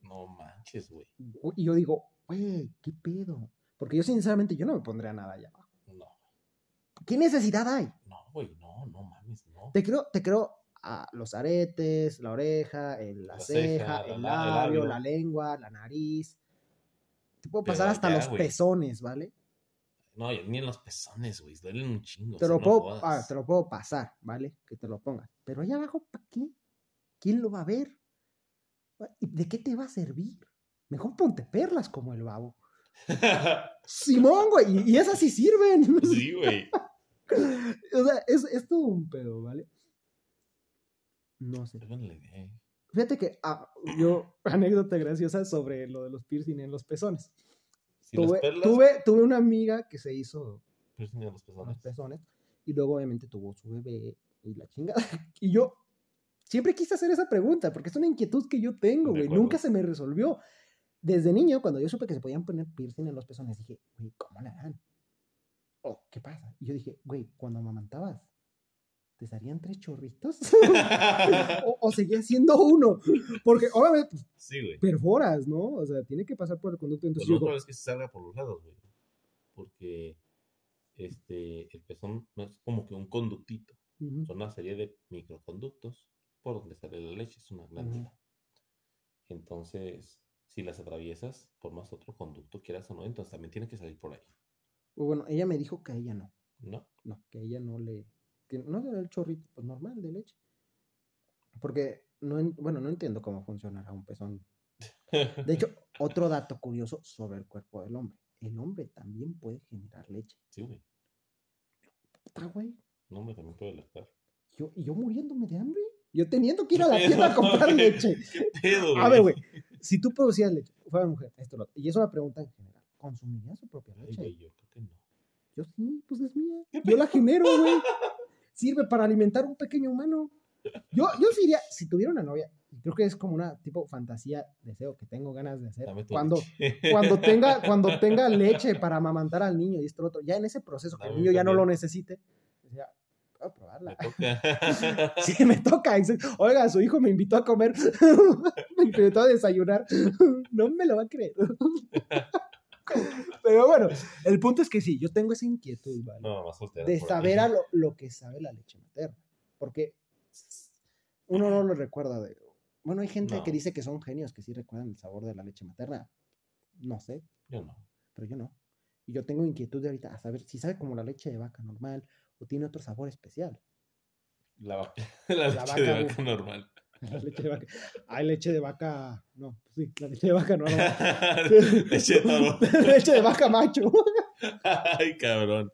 Speaker 2: No manches, güey.
Speaker 1: Güey, Y yo digo, güey, ¿qué pedo? Porque yo sinceramente yo no me pondría nada allá abajo.
Speaker 2: No,
Speaker 1: ¿Qué necesidad hay?
Speaker 2: no, güey, no, no mames, no.
Speaker 1: Te creo, te creo a los aretes, la oreja, el- la,
Speaker 2: La
Speaker 1: ceja,
Speaker 2: ceja,
Speaker 1: el,
Speaker 2: la- el
Speaker 1: labio, la lengua, la nariz. Te puedo pasar hasta
Speaker 2: ya,
Speaker 1: los pezones, ¿vale?
Speaker 2: No, ni en los pezones, güey. Duelen un chingo.
Speaker 1: Te
Speaker 2: o
Speaker 1: lo,
Speaker 2: no
Speaker 1: puedo, ah, te lo puedo pasar, ¿vale? Que te lo pongas. Pero allá abajo, ¿para qué? ¿Quién lo va a ver? ¿Y ¿De qué te va a servir? Mejor ponte perlas como el babo. (laughs) Simón, güey, y, y esas sí sirven.
Speaker 2: sí, güey. (laughs)
Speaker 1: o sea, es, es todo un pedo, ¿vale? No sé. Fíjate que ah, yo, (clears throat) anécdota graciosa sobre lo de los piercing en los pezones.
Speaker 2: Si
Speaker 1: tuve,
Speaker 2: perlas.
Speaker 1: tuve, tuve una amiga que se hizo
Speaker 2: piercing en los
Speaker 1: los
Speaker 2: pezones.
Speaker 1: y luego obviamente tuvo su bebé y la chingada. (laughs) Y yo siempre quise hacer esa pregunta porque es una inquietud que yo tengo, güey. Nunca se me resolvió. Desde niño, cuando yo supe que se podían poner piercing en los pezones, dije, güey, ¿cómo le harán? Oh, ¿qué pasa? Y yo dije, güey, cuando amamantabas, ¿te salían tres chorritos? (laughs) o, o seguía siendo uno? Porque obviamente pues,
Speaker 2: sí, güey.
Speaker 1: perforas, ¿no? O sea, tiene que pasar por el conducto.
Speaker 2: Pues
Speaker 1: Entonces
Speaker 2: lo
Speaker 1: digo,
Speaker 2: otro es que se salga por los lados, güey. Porque este, el pezón no es como que un conductito. Son una serie de microconductos por donde sale la leche. Es una glándula. Entonces, si las atraviesas por más otro conducto, quieras o no, entonces también tiene que salir por ahí.
Speaker 1: Bueno, ella me dijo que a ella no.
Speaker 2: ¿No?
Speaker 1: No, que a ella no le. Que no da el chorrito pues, normal de leche. Porque, no en- bueno, no entiendo cómo funcionará un pezón. De hecho, (laughs) otro dato curioso sobre el cuerpo del hombre. El hombre también puede generar leche.
Speaker 2: sí, güey.
Speaker 1: Puta, güey.
Speaker 2: No, hombre, también puede lactar.
Speaker 1: Yo, y yo muriéndome de hambre. Yo teniendo que ir a la tienda a comprar leche. (laughs)
Speaker 2: ¿Qué pedo, güey?
Speaker 1: A ver, güey. Si tú producías leche, fuera mujer, esto lo Y es una pregunta en general. ¿Consumirías su propia
Speaker 2: Ay,
Speaker 1: leche?
Speaker 2: güey, yo creo que no.
Speaker 1: Yo sí, pues es mía. Yo la genero, güey. (laughs) Sirve para alimentar un pequeño humano. Yo, yo sí diría, si tuviera una novia, creo que es como una tipo fantasía, deseo que tengo ganas de hacer. Cuando,
Speaker 2: leche.
Speaker 1: cuando, (laughs) tenga, cuando tenga leche para amamantar al niño y esto otro, ya en ese proceso que el niño ya no lo necesite, puedo
Speaker 2: Me
Speaker 1: probarla.
Speaker 2: toca. (laughs)
Speaker 1: Sí, me toca. Oiga, su hijo me invitó a comer, (laughs) me invitó a desayunar. No me lo va a creer. Pero bueno, el punto es que sí, yo tengo esa inquietud, ¿vale?
Speaker 2: No, más
Speaker 1: de saber a lo, lo que sabe la leche materna. Porque uno no lo recuerda de... Bueno, hay gente
Speaker 2: No.
Speaker 1: que dice que son genios, que sí recuerdan el sabor de la leche materna. No sé,
Speaker 2: Yo no.
Speaker 1: pero yo no. Y yo tengo inquietud de ahorita a saber si sabe como la leche de vaca normal o tiene otro sabor especial.
Speaker 2: La, vaca, (laughs) la,
Speaker 1: La
Speaker 2: leche de
Speaker 1: vaca
Speaker 2: normal.
Speaker 1: La leche de vaca. Hay leche de vaca. No, pues sí, la leche de vaca normal. (laughs)
Speaker 2: leche de toro. (laughs)
Speaker 1: leche de vaca macho. (laughs)
Speaker 2: Ay, cabrón.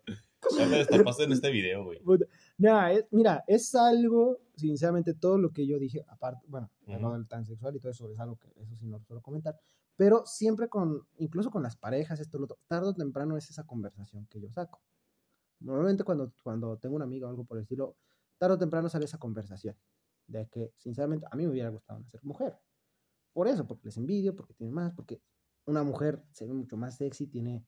Speaker 2: Ya me destapaste en este video, güey.
Speaker 1: Nah, es- mira, es algo, sinceramente, todo lo que yo dije, aparte, bueno,
Speaker 2: Ujú.
Speaker 1: lo del transexual y todo eso es algo que eso sí no lo suelo comentar, pero siempre con, incluso con las parejas, esto, lo otro, tarde o temprano es esa conversación que yo saco. Normalmente cuando, cuando tengo un amigo o algo por el estilo, tarde o temprano sale esa conversación. De que, sinceramente, a mí me hubiera gustado nacer mujer. Por eso, porque les envidio, porque tiene más, porque una mujer se ve mucho más sexy, tiene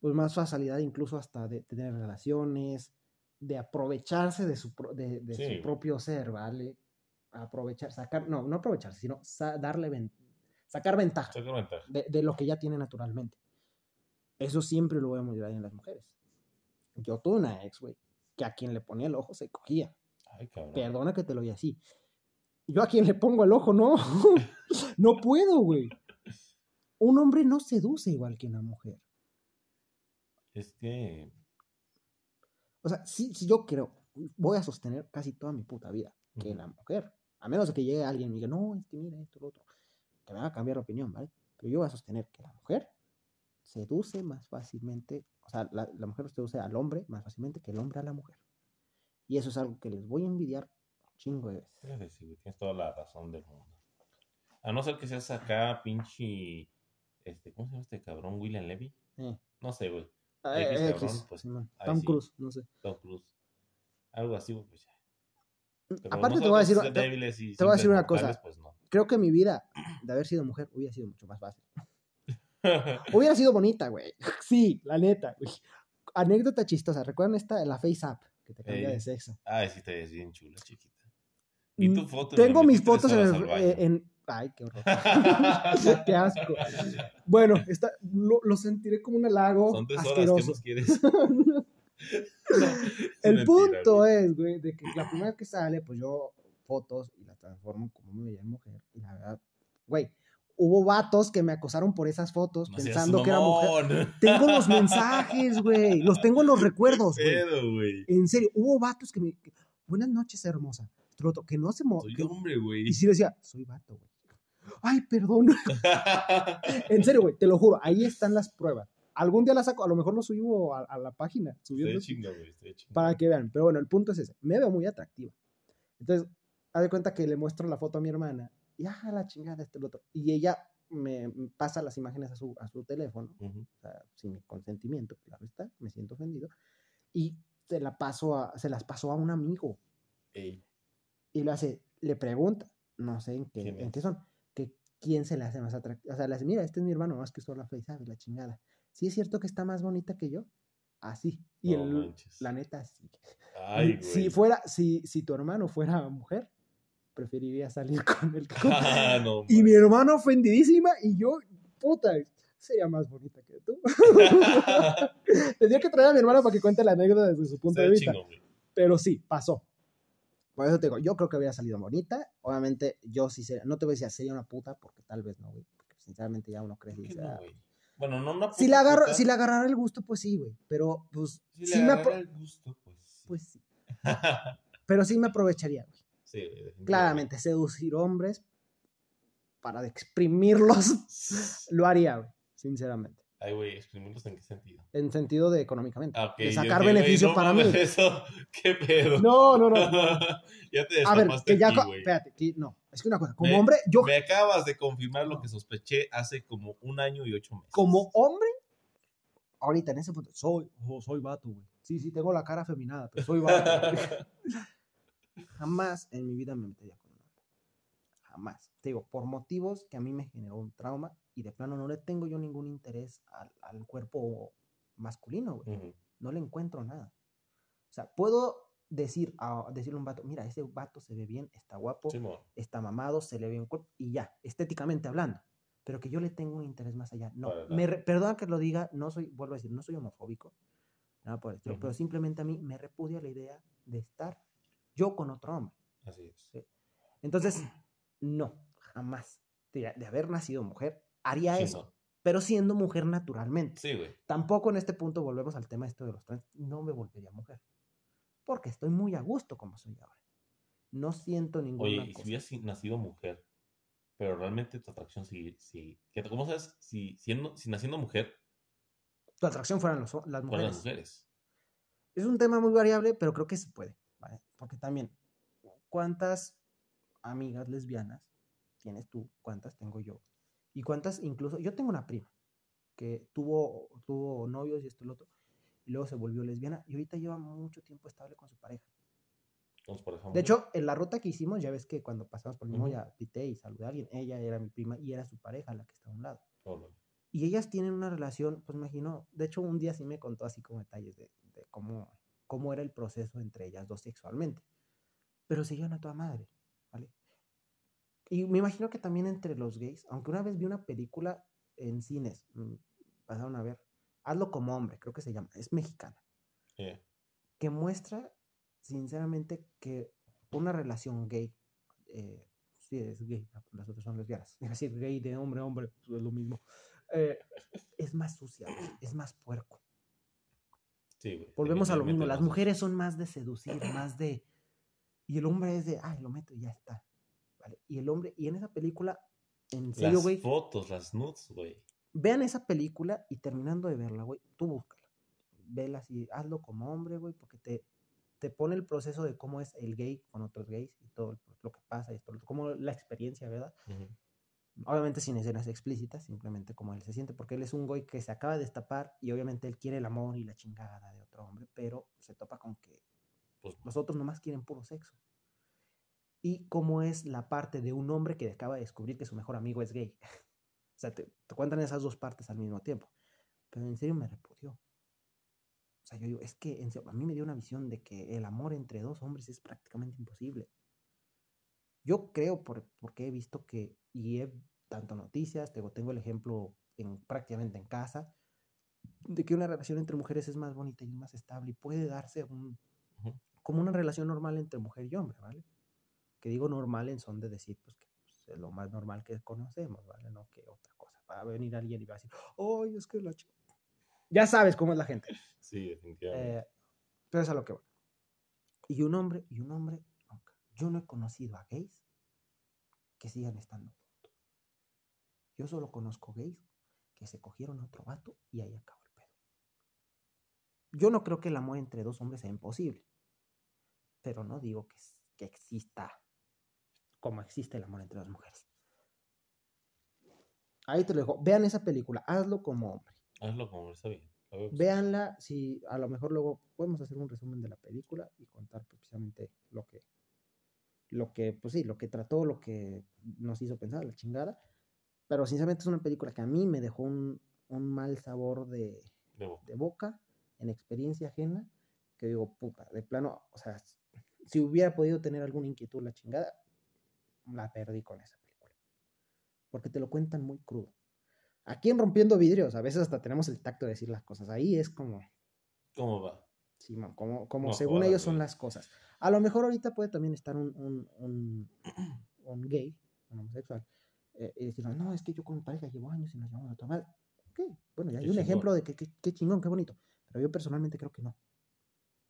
Speaker 1: pues más facilidad incluso hasta de tener relaciones, de aprovecharse de su, pro- de, de
Speaker 2: Sí.
Speaker 1: su propio ser, ¿vale? Aprovechar, sacar, no, no aprovecharse, sino sa- darle, ven- sacar ventaja
Speaker 2: Saca ventaja.
Speaker 1: de, de lo que ya tiene naturalmente. Eso siempre lo voy a mirar en las mujeres. Yo tuve una ex, güey, que a quien le ponía el ojo se cogía.
Speaker 2: Ay.
Speaker 1: Perdona que te lo diga así. Yo a quien le pongo el ojo, no. (laughs) no puedo, güey. Un hombre no seduce igual que una mujer.
Speaker 2: Es que.
Speaker 1: O sea, si, si yo creo, voy a sostener casi toda mi puta vida que la mujer, a menos de que llegue alguien y me diga, no, es que mira esto, lo otro, que me va a cambiar la opinión, ¿vale? Pero yo voy a sostener que la mujer seduce más fácilmente, o sea, la, la mujer seduce al hombre más fácilmente que el hombre a la mujer. Y eso es algo que les voy a envidiar un chingo de veces.
Speaker 2: Sí, güey, tienes toda la razón del mundo. A no ser que seas acá, pinche. Este, ¿Cómo se llama este cabrón? William Levy.
Speaker 1: Eh.
Speaker 2: No sé, güey.
Speaker 1: Eh,
Speaker 2: X,
Speaker 1: X,
Speaker 2: cabrón, pues,
Speaker 1: Tom
Speaker 2: sí.
Speaker 1: Cruise, no sé.
Speaker 2: Tom Cruise. Algo así, güey, pues ya. Pero
Speaker 1: Aparte te voy a decir, te, te voy a decir una cosa.
Speaker 2: Pues no.
Speaker 1: creo que mi vida de haber sido mujer hubiera sido mucho más fácil. (laughs) Hubiera sido bonita, güey. (laughs) Sí, la neta, güey. Anécdota chistosa. ¿Recuerdan esta, la Face App que te cambia
Speaker 2: Ey.
Speaker 1: de sexo?
Speaker 2: Ay, sí, te ves bien chula, chiquita. ¿Y tu
Speaker 1: Mm,
Speaker 2: foto?
Speaker 1: Tengo mis fotos en, el- Ay, qué horror. (laughs) qué asco. Bueno, está, lo, lo sentiré como un halago
Speaker 2: Son tres horas. ¿qué más quieres? (laughs) (laughs)
Speaker 1: el punto es, güey, de que la primera vez que sale, pues yo fotos y las transformo como me veía en mujer. Y la verdad, güey, hubo vatos que me acosaron por esas fotos
Speaker 2: No
Speaker 1: pensando que era mujer. (laughs) Tengo los mensajes, güey. Los tengo en los recuerdos, güey. En serio, hubo vatos que me. Buenas noches, hermosa. Otro vato, Que no se mo.
Speaker 2: Soy
Speaker 1: que-
Speaker 2: hombre, güey.
Speaker 1: y sí decía, soy vato, güey. Ay, perdón. (laughs) en serio, güey, te lo juro. Ahí están las pruebas. Algún día las saco, a lo mejor lo subo a, a la página, subiendo
Speaker 2: Estoy güey. Chingo.
Speaker 1: para que vean. Pero bueno, el punto es ese. Me veo muy atractiva. Entonces, haz de cuenta que le muestro la foto a mi hermana. Y ah, la chingada, este, el otro. Y ella me me pasa las imágenes a su, a su teléfono
Speaker 2: Ujú.
Speaker 1: o sea, sin mi consentimiento, claro está, me siento ofendido, y se, la paso a, se las pasó a un amigo,
Speaker 2: Ey,
Speaker 1: y lo hace, le pregunta, no sé en qué,
Speaker 2: ¿Quién
Speaker 1: en qué son, que quién se le hace más atractiva, o sea, le hace, mira, este es mi hermano, más que solo la face, ¿sabes? La chingada. ¿Sí es cierto que está más bonita que yo? Así. Y
Speaker 2: no
Speaker 1: el,
Speaker 2: manches.
Speaker 1: la neta, sí.
Speaker 2: Ay,
Speaker 1: si
Speaker 2: güey.
Speaker 1: fuera, si, si tu hermano fuera mujer, preferiría salir (laughs) con el
Speaker 2: Ah, no,
Speaker 1: Y mi hermana ofendidísima y yo, puta, sería más bonita que tú. (laughs) Tendría que traer a mi hermana para que cuente la anécdota desde su punto
Speaker 2: Está
Speaker 1: de vista.
Speaker 2: güey.
Speaker 1: Pero sí, pasó. Por eso te digo, yo creo que habría salido bonita. Obviamente, yo sí sería, no te voy a decir sería una puta, porque tal vez no, güey. Porque sinceramente ya uno crece y
Speaker 2: ¿Por qué
Speaker 1: dice,
Speaker 2: no,
Speaker 1: "Ah".
Speaker 2: Bueno, no, no.
Speaker 1: Si le agarro, si le agarrara el gusto, pues sí, güey. Pero pues
Speaker 2: Si
Speaker 1: sí
Speaker 2: le
Speaker 1: me
Speaker 2: agarra
Speaker 1: apro-
Speaker 2: el gusto, pues. sí.
Speaker 1: pues sí. (laughs) Pero sí me aprovecharía, güey.
Speaker 2: Sí.
Speaker 1: Claramente, seducir hombres para exprimirlos, (laughs) lo haría, güey. Sinceramente.
Speaker 2: Ay, güey, exprimirlos en qué sentido.
Speaker 1: En sentido de económicamente.
Speaker 2: Ah, ok,
Speaker 1: de sacar
Speaker 2: dije,
Speaker 1: beneficio
Speaker 2: no
Speaker 1: para mí. (laughs)
Speaker 2: Eso, qué pedo.
Speaker 1: No, no, no. (laughs)
Speaker 2: ya te
Speaker 1: A ver, que ya.
Speaker 2: aquí.
Speaker 1: Espérate, que no. Es que una cosa, como
Speaker 2: Me-
Speaker 1: hombre, yo
Speaker 2: Me acabas de confirmar lo que sospeché hace como un año y ocho meses.
Speaker 1: como hombre, ahorita en ese punto, soy, oh, soy vato, güey. Sí, sí, tengo la cara feminada, pero soy vato. Jamás en mi vida me metería con un hombre. Jamás. Te digo, por motivos que a mí me generó un trauma y de plano no le tengo yo ningún interés al, al cuerpo masculino, güey.
Speaker 2: Ujú.
Speaker 1: No le encuentro nada. O sea, puedo decir a, decirle a un vato, mira, ese vato se ve bien, está guapo,
Speaker 2: Simón.
Speaker 1: está mamado, se le ve un cuerpo y ya, estéticamente hablando. Pero que yo le tengo un interés más allá. No,
Speaker 2: nada.
Speaker 1: me re- perdona que lo diga, no soy, vuelvo a decir, no soy homofóbico, nada por el estilo,
Speaker 2: Ujú.
Speaker 1: pero simplemente a mí me repudia la idea de estar yo con otro hombre.
Speaker 2: Así es.
Speaker 1: Sí. Entonces, no, jamás de, de haber nacido mujer haría
Speaker 2: Sí,
Speaker 1: eso,
Speaker 2: no.
Speaker 1: pero siendo mujer naturalmente.
Speaker 2: Sí, güey.
Speaker 1: Tampoco en este punto volvemos al tema esto de los trans, no me volvería mujer, porque estoy muy a gusto como soy ahora. No siento ninguna
Speaker 2: Oye, y si
Speaker 1: cosa.
Speaker 2: hubieras si- nacido mujer, pero realmente tu atracción sí, sí. ¿Cómo sabes si, siendo, si naciendo mujer
Speaker 1: Tu atracción fueran los, las
Speaker 2: fueran
Speaker 1: mujeres.
Speaker 2: las mujeres?
Speaker 1: Es un tema muy variable, pero creo que se puede, ¿vale? Porque también, ¿cuántas amigas lesbianas tienes tú? ¿Cuántas tengo yo? Y cuántas incluso, yo tengo una prima que tuvo, tuvo novios y esto y lo otro, y luego se volvió lesbiana y ahorita lleva mucho tiempo estable con su pareja.
Speaker 2: Entonces, por ejemplo,
Speaker 1: De hecho, en la ruta que hicimos, ya ves que cuando pasamos por el mismo,
Speaker 2: Ujú.
Speaker 1: ya pité y saludé a alguien. Ella era mi prima y era su pareja la que está a un lado.
Speaker 2: órale.
Speaker 1: Y ellas tienen una relación, pues imagino, de hecho un día sí me contó así como detalles de, de cómo, cómo era el proceso entre ellas dos sexualmente. Pero se llevan a toda madre, ¿vale? Y me imagino que también entre los gays, aunque una vez vi una película en cines, mm, pasaron a ver, Hazlo como hombre, creo que se llama, es mexicana, que muestra sinceramente que una relación gay, eh, sí es gay, las otras son lesbianas, (laughs) es decir, gay de hombre a hombre, pues es lo mismo, eh, es más sucia, es más puerco.
Speaker 2: Sí, güey.
Speaker 1: Volvemos a lo mismo, las mujeres son más de seducir, más de... Y el hombre es de, ay, lo meto y ya está. ¿vale? Y el hombre, y en esa película, en serio,
Speaker 2: Las
Speaker 1: güey,
Speaker 2: fotos, las nudes, güey.
Speaker 1: vean esa película y terminando de verla, güey, tú búscala. Vela así, hazlo como hombre, güey, porque te, te pone el proceso de cómo es el gay con otros gays y todo lo que pasa y esto, como la experiencia, ¿verdad?
Speaker 2: Ujú.
Speaker 1: Obviamente sin escenas explícitas, simplemente como él se siente, porque él es un güey que se acaba de destapar y obviamente él quiere el amor y la chingada de otro hombre, pero se topa con que
Speaker 2: Pues,
Speaker 1: los otros nomás quieren puro sexo. Y cómo es la parte de un hombre que acaba de descubrir que su mejor amigo es gay. (laughs) o sea, te, te cuentan esas dos partes al mismo tiempo. Pero en serio me repudió. O sea, yo digo, es que en serio, a mí me dio una visión de que el amor entre dos hombres es prácticamente imposible. Yo creo, por, porque he visto que, y he tanto noticias, tengo, tengo el ejemplo en, prácticamente en casa, de que una relación entre mujeres es más bonita y más estable y puede darse un, como una relación normal entre mujer y hombre, ¿vale? Que digo normal en son de decir, pues que pues, es lo más normal que conocemos, ¿vale? No que otra cosa. Va a venir alguien y va a decir, ¡ay, es que la chica! Ya sabes cómo es la gente.
Speaker 2: Sí, definitivamente.
Speaker 1: Eh, pero es a lo que voy. Y un hombre, y un hombre. Yo no he conocido a gays que sigan estando juntos. Yo solo conozco gays que se cogieron a otro vato y ahí acabó el pedo. Yo no creo que el amor entre dos hombres sea imposible. Pero no digo que, que exista como existe el amor entre dos mujeres. Ahí te lo dejo. Vean esa película. Hazlo como hombre.
Speaker 2: Hazlo como está bien. La veo que sí.
Speaker 1: Véanla, si a lo mejor luego podemos hacer un resumen de la película y contar precisamente lo que, lo que, pues sí, lo que trató, lo que nos hizo pensar, la chingada. Pero sinceramente es una película que a mí me dejó un, un mal sabor de,
Speaker 2: De boca.
Speaker 1: de boca, en experiencia ajena, que digo, puta, de plano, o sea, si hubiera podido tener alguna inquietud la chingada, la perdí con esa película. Porque te lo cuentan muy crudo. Aquí en Rompiendo Vidrios, a veces hasta tenemos el tacto de decir las cosas. Ahí es como,
Speaker 2: ¿Cómo va?
Speaker 1: Simón, como, como
Speaker 2: No
Speaker 1: según
Speaker 2: jodas,
Speaker 1: ellos son las cosas. A lo mejor ahorita puede también estar un, un, un, (clears throat) un gay, un homosexual, eh, y decir, no, es que yo con mi pareja llevo años y nos llevamos a tomar. Ok, bueno, ya hay
Speaker 2: Qué
Speaker 1: un
Speaker 2: chingón.
Speaker 1: ejemplo de que qué chingón, qué bonito. Pero yo personalmente creo que no.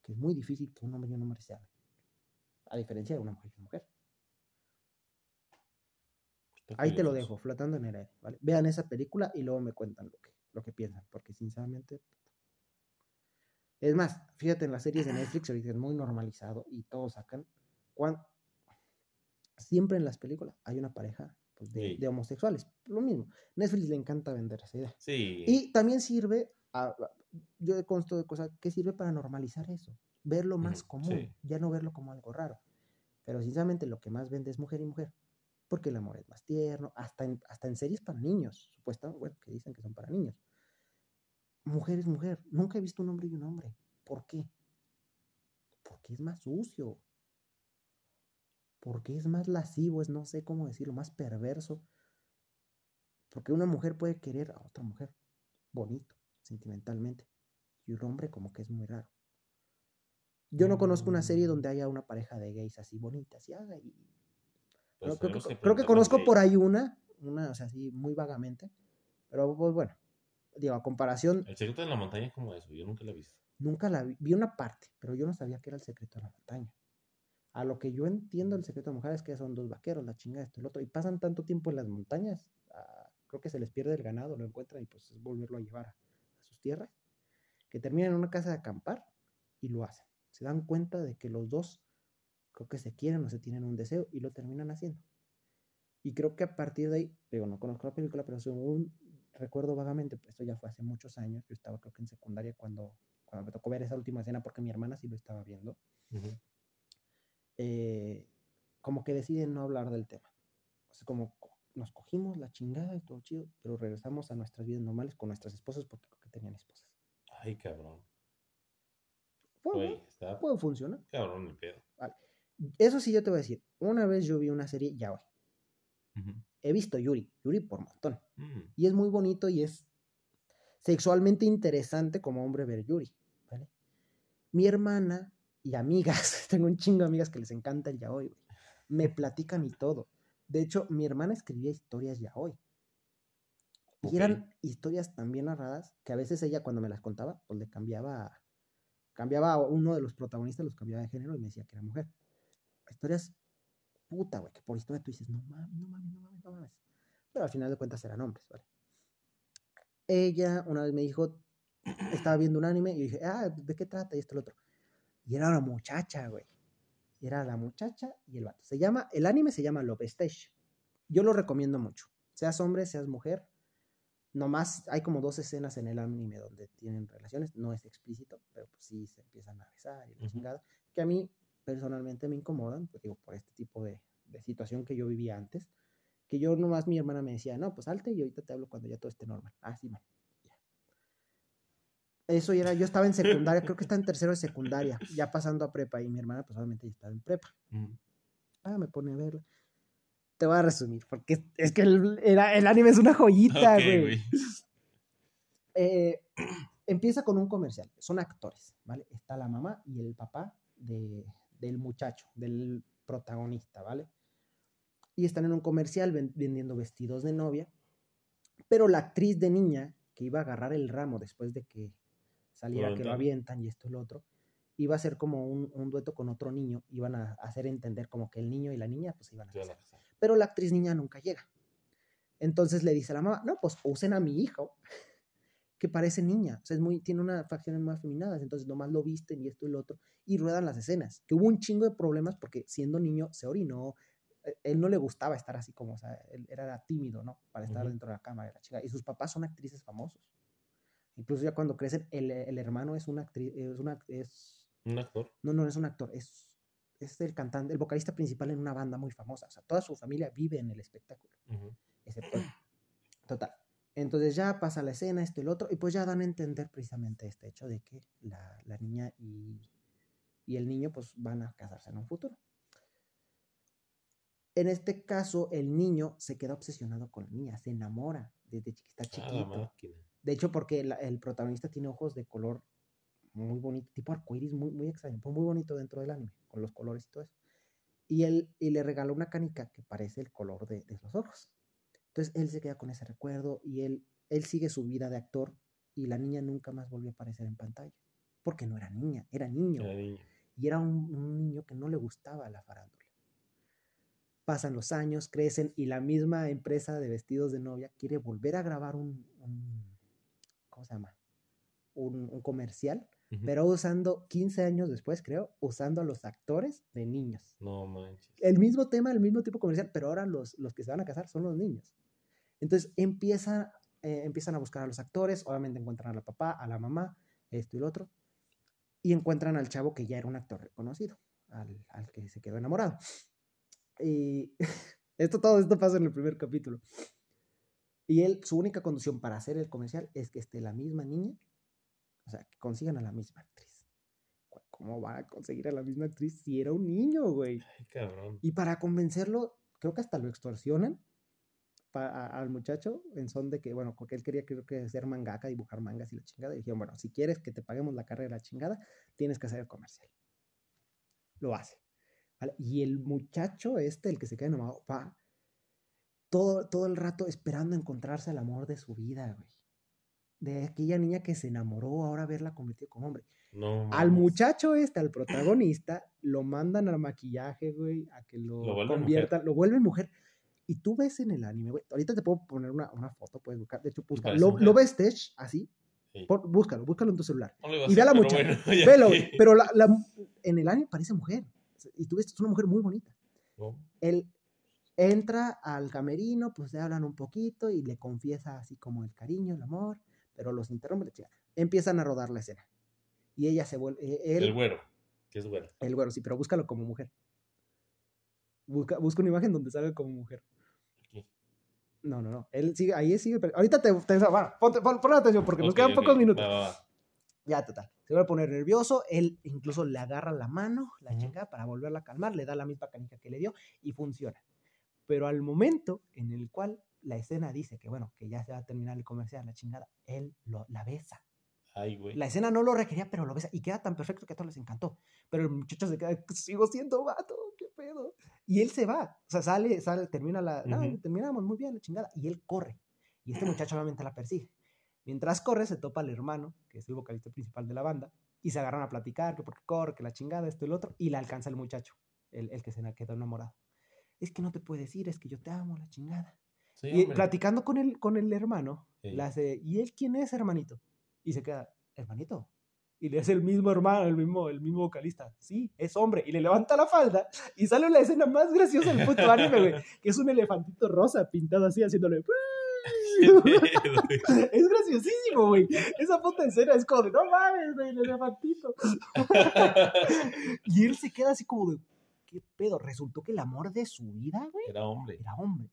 Speaker 1: Que es muy difícil que un hombre y una mujer se amen. A diferencia de una mujer y una mujer. Ahí te lo dejo, flotando en el aire. ¿vale? Vean esa película y luego me cuentan lo que, lo que piensan, porque sinceramente. Es más, fíjate en las series de Netflix, ahorita es muy normalizado y todos sacan. cuan- Siempre en las películas hay una pareja pues, de,
Speaker 2: Sí.
Speaker 1: de homosexuales. Lo mismo. Netflix le encanta vender esa idea.
Speaker 2: Sí.
Speaker 1: Y también sirve, a, yo consto de cosas que sirve para normalizar eso, verlo más
Speaker 2: Ujú,
Speaker 1: común,
Speaker 2: sí.
Speaker 1: ya no verlo como algo raro. Pero sinceramente lo que más vende es mujer y mujer, porque el amor es más tierno, hasta en, hasta en series para niños, supuestamente, bueno, que dicen que son para niños. Mujer es mujer, nunca he visto un hombre y un hombre. ¿Por qué? Porque es más sucio. Porque es más lascivo, es no sé cómo decirlo, más perverso. Porque una mujer puede querer a otra mujer bonito, sentimentalmente. Y un hombre como que es muy raro. Yo no conozco una serie
Speaker 2: Mm.
Speaker 1: donde haya una pareja de gays así bonitas. Y, haga y-
Speaker 2: Pues
Speaker 1: no, creo,
Speaker 2: tenemos
Speaker 1: que,
Speaker 2: que
Speaker 1: creo que conozco por ahí una, una, o sea, así muy vagamente. Pero pues bueno, digo, a comparación,
Speaker 2: El secreto de la montaña es como eso. Yo nunca la he visto.
Speaker 1: nunca la vi, vi una parte, pero yo no sabía que era el secreto de la montaña. A lo que yo entiendo el secreto de la mujer es que son dos vaqueros, la chingada, esto lo otro, y pasan tanto tiempo en las montañas, creo que se les pierde el ganado, lo encuentran y pues es volverlo a llevar a, a sus tierras, que terminan en una casa de acampar y lo hacen. Se dan cuenta de que los dos creo que se quieren o se tienen un deseo y lo terminan haciendo. Y creo que a partir de ahí, digo, no conozco la película, pero según recuerdo vagamente, pues esto ya fue hace muchos años, yo estaba creo que en secundaria cuando, cuando me tocó ver esa última escena porque mi hermana sí lo estaba viendo.
Speaker 2: Ujú.
Speaker 1: eh, como que deciden no hablar del tema. O sea, como co- nos cogimos la chingada y todo chido, pero regresamos a nuestras vidas normales con nuestras esposas porque creo que tenían esposas.
Speaker 2: Ay, cabrón.
Speaker 1: Puede,
Speaker 2: está
Speaker 1: puede funcionar.
Speaker 2: cabrón el pedo.
Speaker 1: Eso sí yo te voy a decir. Una vez yo vi una serie ya hoy.
Speaker 2: Ujú.
Speaker 1: He visto Yuri, Yuri por montón.
Speaker 2: Mm,
Speaker 1: Y es muy bonito y es sexualmente interesante como hombre ver Yuri. ¿vale? Mi hermana y amigas, (laughs) tengo un chingo de amigas que les encanta el yaoi, güey. Me (laughs) platican y todo. De hecho, mi hermana escribía historias yaoi. Y
Speaker 2: Ok.
Speaker 1: eran historias tan bien narradas que a veces ella cuando me las contaba, pues le cambiaba, cambiaba a uno de los protagonistas, los cambiaba de género y me decía que era mujer. Historias puta, güey, que por historia tú dices, no mames, no mames, no mames, no mames. Pero al final de cuentas eran hombres, ¿vale? Ella una vez me dijo, (clears throat) estaba viendo un anime y dije, ah, ¿de qué trata? Y esto lo otro. Y era una muchacha, güey. Era la muchacha y el vato. Se llama, el anime se llama Love Stage. Yo lo recomiendo mucho. Seas hombre, seas mujer. Nomás hay como dos escenas en el anime donde tienen relaciones. No es explícito, pero pues sí se empiezan a besar y la
Speaker 2: Ujú.
Speaker 1: chingada. Que a mí personalmente me incomodan, pues digo, por este tipo de, de situación que yo vivía antes. Que yo nomás mi hermana me decía, no, pues salte y ahorita te hablo cuando ya todo esté normal. Ah, sí, man. Ya. Eso ya era, yo estaba en secundaria, creo que estaba en tercero de secundaria, ya pasando a prepa, y mi hermana pues obviamente ya estaba en prepa.
Speaker 2: mm.
Speaker 1: Ah, me pone a verla. Te voy a resumir, porque es, que el, el anime es una joyita, güey. Eh, (clears throat) empieza con un comercial, son actores, ¿vale? Está la mamá y el papá de, del muchacho, del protagonista, ¿vale? Y están en un comercial ven- vendiendo vestidos de novia, pero la actriz de niña que iba a agarrar el ramo después de que saliera que lo avientan y esto y lo otro, iba a ser como un, un dueto con otro niño, iban a hacer entender como que el niño y la niña pues iban a casar. Pero la actriz niña nunca llega. Entonces le dice a la mamá, no, pues usen a mi hijo, que parece niña, o sea, es muy, tiene unas facciones más feminadas, entonces nomás lo visten y esto y lo otro, y ruedan las escenas, que hubo un chingo de problemas porque siendo niño se orinó, eh, él no le gustaba estar así como, o sea, él era tímido, ¿no? Para estar dentro de la cámara, de la chica, y sus papás son actrices famosos. Incluso ya cuando crecen, el, el hermano es una actriz, es una, es,
Speaker 2: Un actor.
Speaker 1: no, no es un actor, es, es el cantante, el vocalista principal en una banda muy famosa, o sea, toda su familia vive en el espectáculo
Speaker 2: Ujú.
Speaker 1: excepto él. Total. Entonces ya pasa la escena, esto y lo otro, y pues ya dan a entender precisamente este hecho de que la, la niña y, y el niño pues van a casarse en un futuro. En este caso, el niño se queda obsesionado con la niña, se enamora desde chiquita chiquito. De hecho, porque la- el protagonista tiene ojos de color muy bonito, tipo arcoíris, muy, muy extraño, fue muy bonito dentro del anime, con los colores y todo eso. Y él y le regaló una canica que parece el color de, de los ojos. Entonces él se queda con ese recuerdo y él, él sigue su vida de actor y la niña nunca más volvió a aparecer en pantalla. Porque no era niña, era niño.
Speaker 2: Era niño.
Speaker 1: Y era un, un niño que no le gustaba la farándula. Pasan los años, crecen y la misma empresa de vestidos de novia quiere volver a grabar un, un- ¿cómo se llama? Un, un comercial, pero usando 15 años después, creo, usando a los actores de niños.
Speaker 2: No manches.
Speaker 1: El mismo tema, el mismo tipo comercial, pero ahora los, los que se van a casar son los niños. Entonces empieza, eh, empiezan a buscar a los actores, obviamente encuentran al papá, a la mamá, esto y lo otro, y encuentran al chavo que ya era un actor reconocido, al, al que se quedó enamorado. Y (laughs) esto, todo esto pasa en el primer capítulo. Y él, su única condición para hacer el comercial es que esté la misma niña, o sea, que consigan a la misma actriz. ¿Cómo va a conseguir a la misma actriz si era un niño, güey?
Speaker 2: Ay, cabrón.
Speaker 1: Y para convencerlo, creo que hasta lo extorsionan al muchacho en son de que, bueno, porque él quería creo que ser mangaka, dibujar mangas y la chingada. Y dijeron, bueno, si quieres que te paguemos la carrera la chingada, tienes que hacer el comercial. Lo hace. ¿vale? Y el muchacho este, el que se queda enamorado, va todo, todo el rato esperando encontrarse al amor de su vida, güey. De aquella niña que se enamoró, ahora verla convertida como hombre.
Speaker 2: No
Speaker 1: Al muchacho este, al protagonista, lo mandan al maquillaje, güey, a que lo,
Speaker 2: Lo
Speaker 1: conviertan, lo vuelven mujer. Y tú ves en el anime, güey, ahorita te puedo poner una, una foto, puedes buscar, de hecho, busca, lo, lo ves Stage, así,
Speaker 2: Sí.
Speaker 1: búscalo, búscalo en tu celular.
Speaker 2: No
Speaker 1: Y ve a la
Speaker 2: pero
Speaker 1: muchacha,
Speaker 2: bueno, (laughs)
Speaker 1: Velo, güey, pero la, la- en el anime parece mujer. Y tú ves, es una mujer muy bonita.
Speaker 2: No.
Speaker 1: Él entra al camerino, pues le hablan un poquito y le confiesa así como el cariño, el amor, pero los interrumpe. chica. Empiezan a rodar la escena. Y ella se vuelve, eh, él,
Speaker 2: El güero, que es güero.
Speaker 1: el güero, sí, pero búscalo como mujer. Busca, busca una imagen donde salga como mujer. No, no, no. Él sigue, ahí sigue. pero Ahorita te. te bueno, ponte, pon, pon atención porque nos quedan pocos minutos.
Speaker 2: va, va, va.
Speaker 1: Ya, total. Se va a poner nervioso. Él incluso le agarra la mano, la
Speaker 2: Ujú.
Speaker 1: chinga, para volverla a calmar. Le da la misma canica que le dio y funciona. Pero al momento en el cual la escena dice que, bueno, que ya se va a terminar el comercial, la chingada, él lo, la besa.
Speaker 2: Ay, güey.
Speaker 1: La escena no lo requería, pero lo besa. Y queda tan perfecto que a todos les encantó. Pero el muchacho se queda, sigo siendo vato, qué pedo. Y él se va. O sea, sale, sale, termina la. No,
Speaker 2: Ujú.
Speaker 1: terminamos muy bien, la chingada. Y él corre. Y este muchacho obviamente la persigue. Mientras corre, se topa al hermano, que es el vocalista principal de la banda, y se agarran a platicar, que porque corre, que la chingada, esto y lo otro, y la alcanza el muchacho, el, el que se la quedó enamorado. Es que no te puedes ir, es que yo te amo, la chingada.
Speaker 2: Sí,
Speaker 1: Y
Speaker 2: hombre.
Speaker 1: platicando con el, con el hermano,
Speaker 2: Sí.
Speaker 1: le hace, ¿y él quién es, hermanito? Y se queda, hermanito. Y le hace el mismo hermano, el mismo, el mismo vocalista. Sí, es hombre. Y le levanta la falda y sale la escena más graciosa del puto anime, güey. Que es un elefantito rosa pintado así, haciéndole... (laughs) Es graciosísimo, güey. Esa puta escena es como de, no mames, güey, el elefantito. y él se queda así como de, ¿qué pedo? Resultó que el amor de su vida, güey,
Speaker 2: Era hombre.
Speaker 1: era hombre.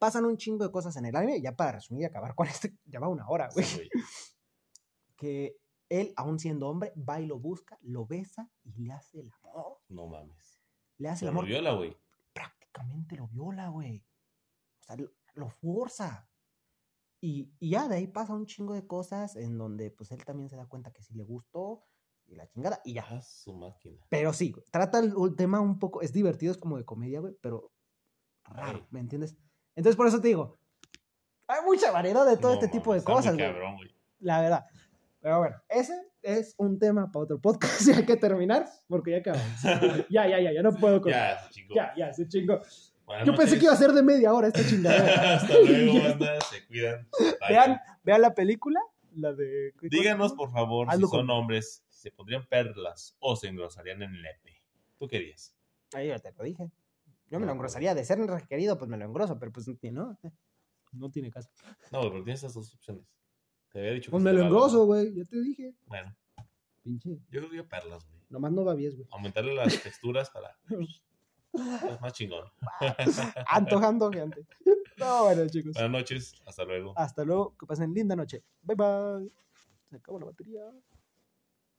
Speaker 1: Pasan un chingo de cosas en el anime, ya para resumir y acabar con este, ya va una hora, güey. Que él, aún siendo hombre, va y lo busca, lo besa y le hace el amor.
Speaker 2: No mames.
Speaker 1: Le hace el
Speaker 2: lo
Speaker 1: amor.
Speaker 2: viola, güey.
Speaker 1: Prácticamente lo viola, güey. O sea, lo, lo forza. Y, y ya de ahí pasa un chingo de cosas en donde pues él también se da cuenta que sí le gustó y la chingada y ya.
Speaker 2: A su máquina.
Speaker 1: Pero sí, trata el, el tema un poco, es divertido, es como de comedia, güey, pero raro,
Speaker 2: Ay.
Speaker 1: ¿me entiendes? Entonces por eso te digo, hay mucha variedad de todo
Speaker 2: No
Speaker 1: este tipo de cosas, güey. la verdad. Pero bueno, ese es un tema para otro podcast (laughs) y hay que terminar porque ya acabamos. ya, ya, ya, ya no puedo con... Ya,
Speaker 2: Ya, chico.
Speaker 1: ya, se chingó.
Speaker 2: Buenas
Speaker 1: Yo pensé que iba a ser de media hora esta chingadera. (laughs)
Speaker 2: Hasta luego, banda. Se cuidan. Bye.
Speaker 1: vean, vean la película, la de...
Speaker 2: Díganos, por favor,
Speaker 1: Hazlo
Speaker 2: si son
Speaker 1: con-
Speaker 2: hombres, si se pondrían perlas o se engrosarían en el EP. ¿Tú querías?
Speaker 1: Ahí ya te lo dije. Yo me
Speaker 2: No,
Speaker 1: lo engrosaría. De ser requerido, pues me lo engroso, pero pues no, no tiene caso.
Speaker 2: No, pero tienes esas dos opciones. Te había dicho que
Speaker 1: Pues me
Speaker 2: te
Speaker 1: lo
Speaker 2: va,
Speaker 1: engroso,
Speaker 2: güey.
Speaker 1: güey. Ya te dije.
Speaker 2: Bueno,
Speaker 1: Pinche.
Speaker 2: yo creo que perlas, güey.
Speaker 1: Nomás no babies, güey.
Speaker 2: Aumentarle las texturas para. (laughs) Es más chingón. (laughs)
Speaker 1: Antojando, gente. No, bueno, chicos.
Speaker 2: Buenas noches. Hasta luego.
Speaker 1: Hasta luego. Que pasen linda noche. Bye, bye. Se acabó la batería.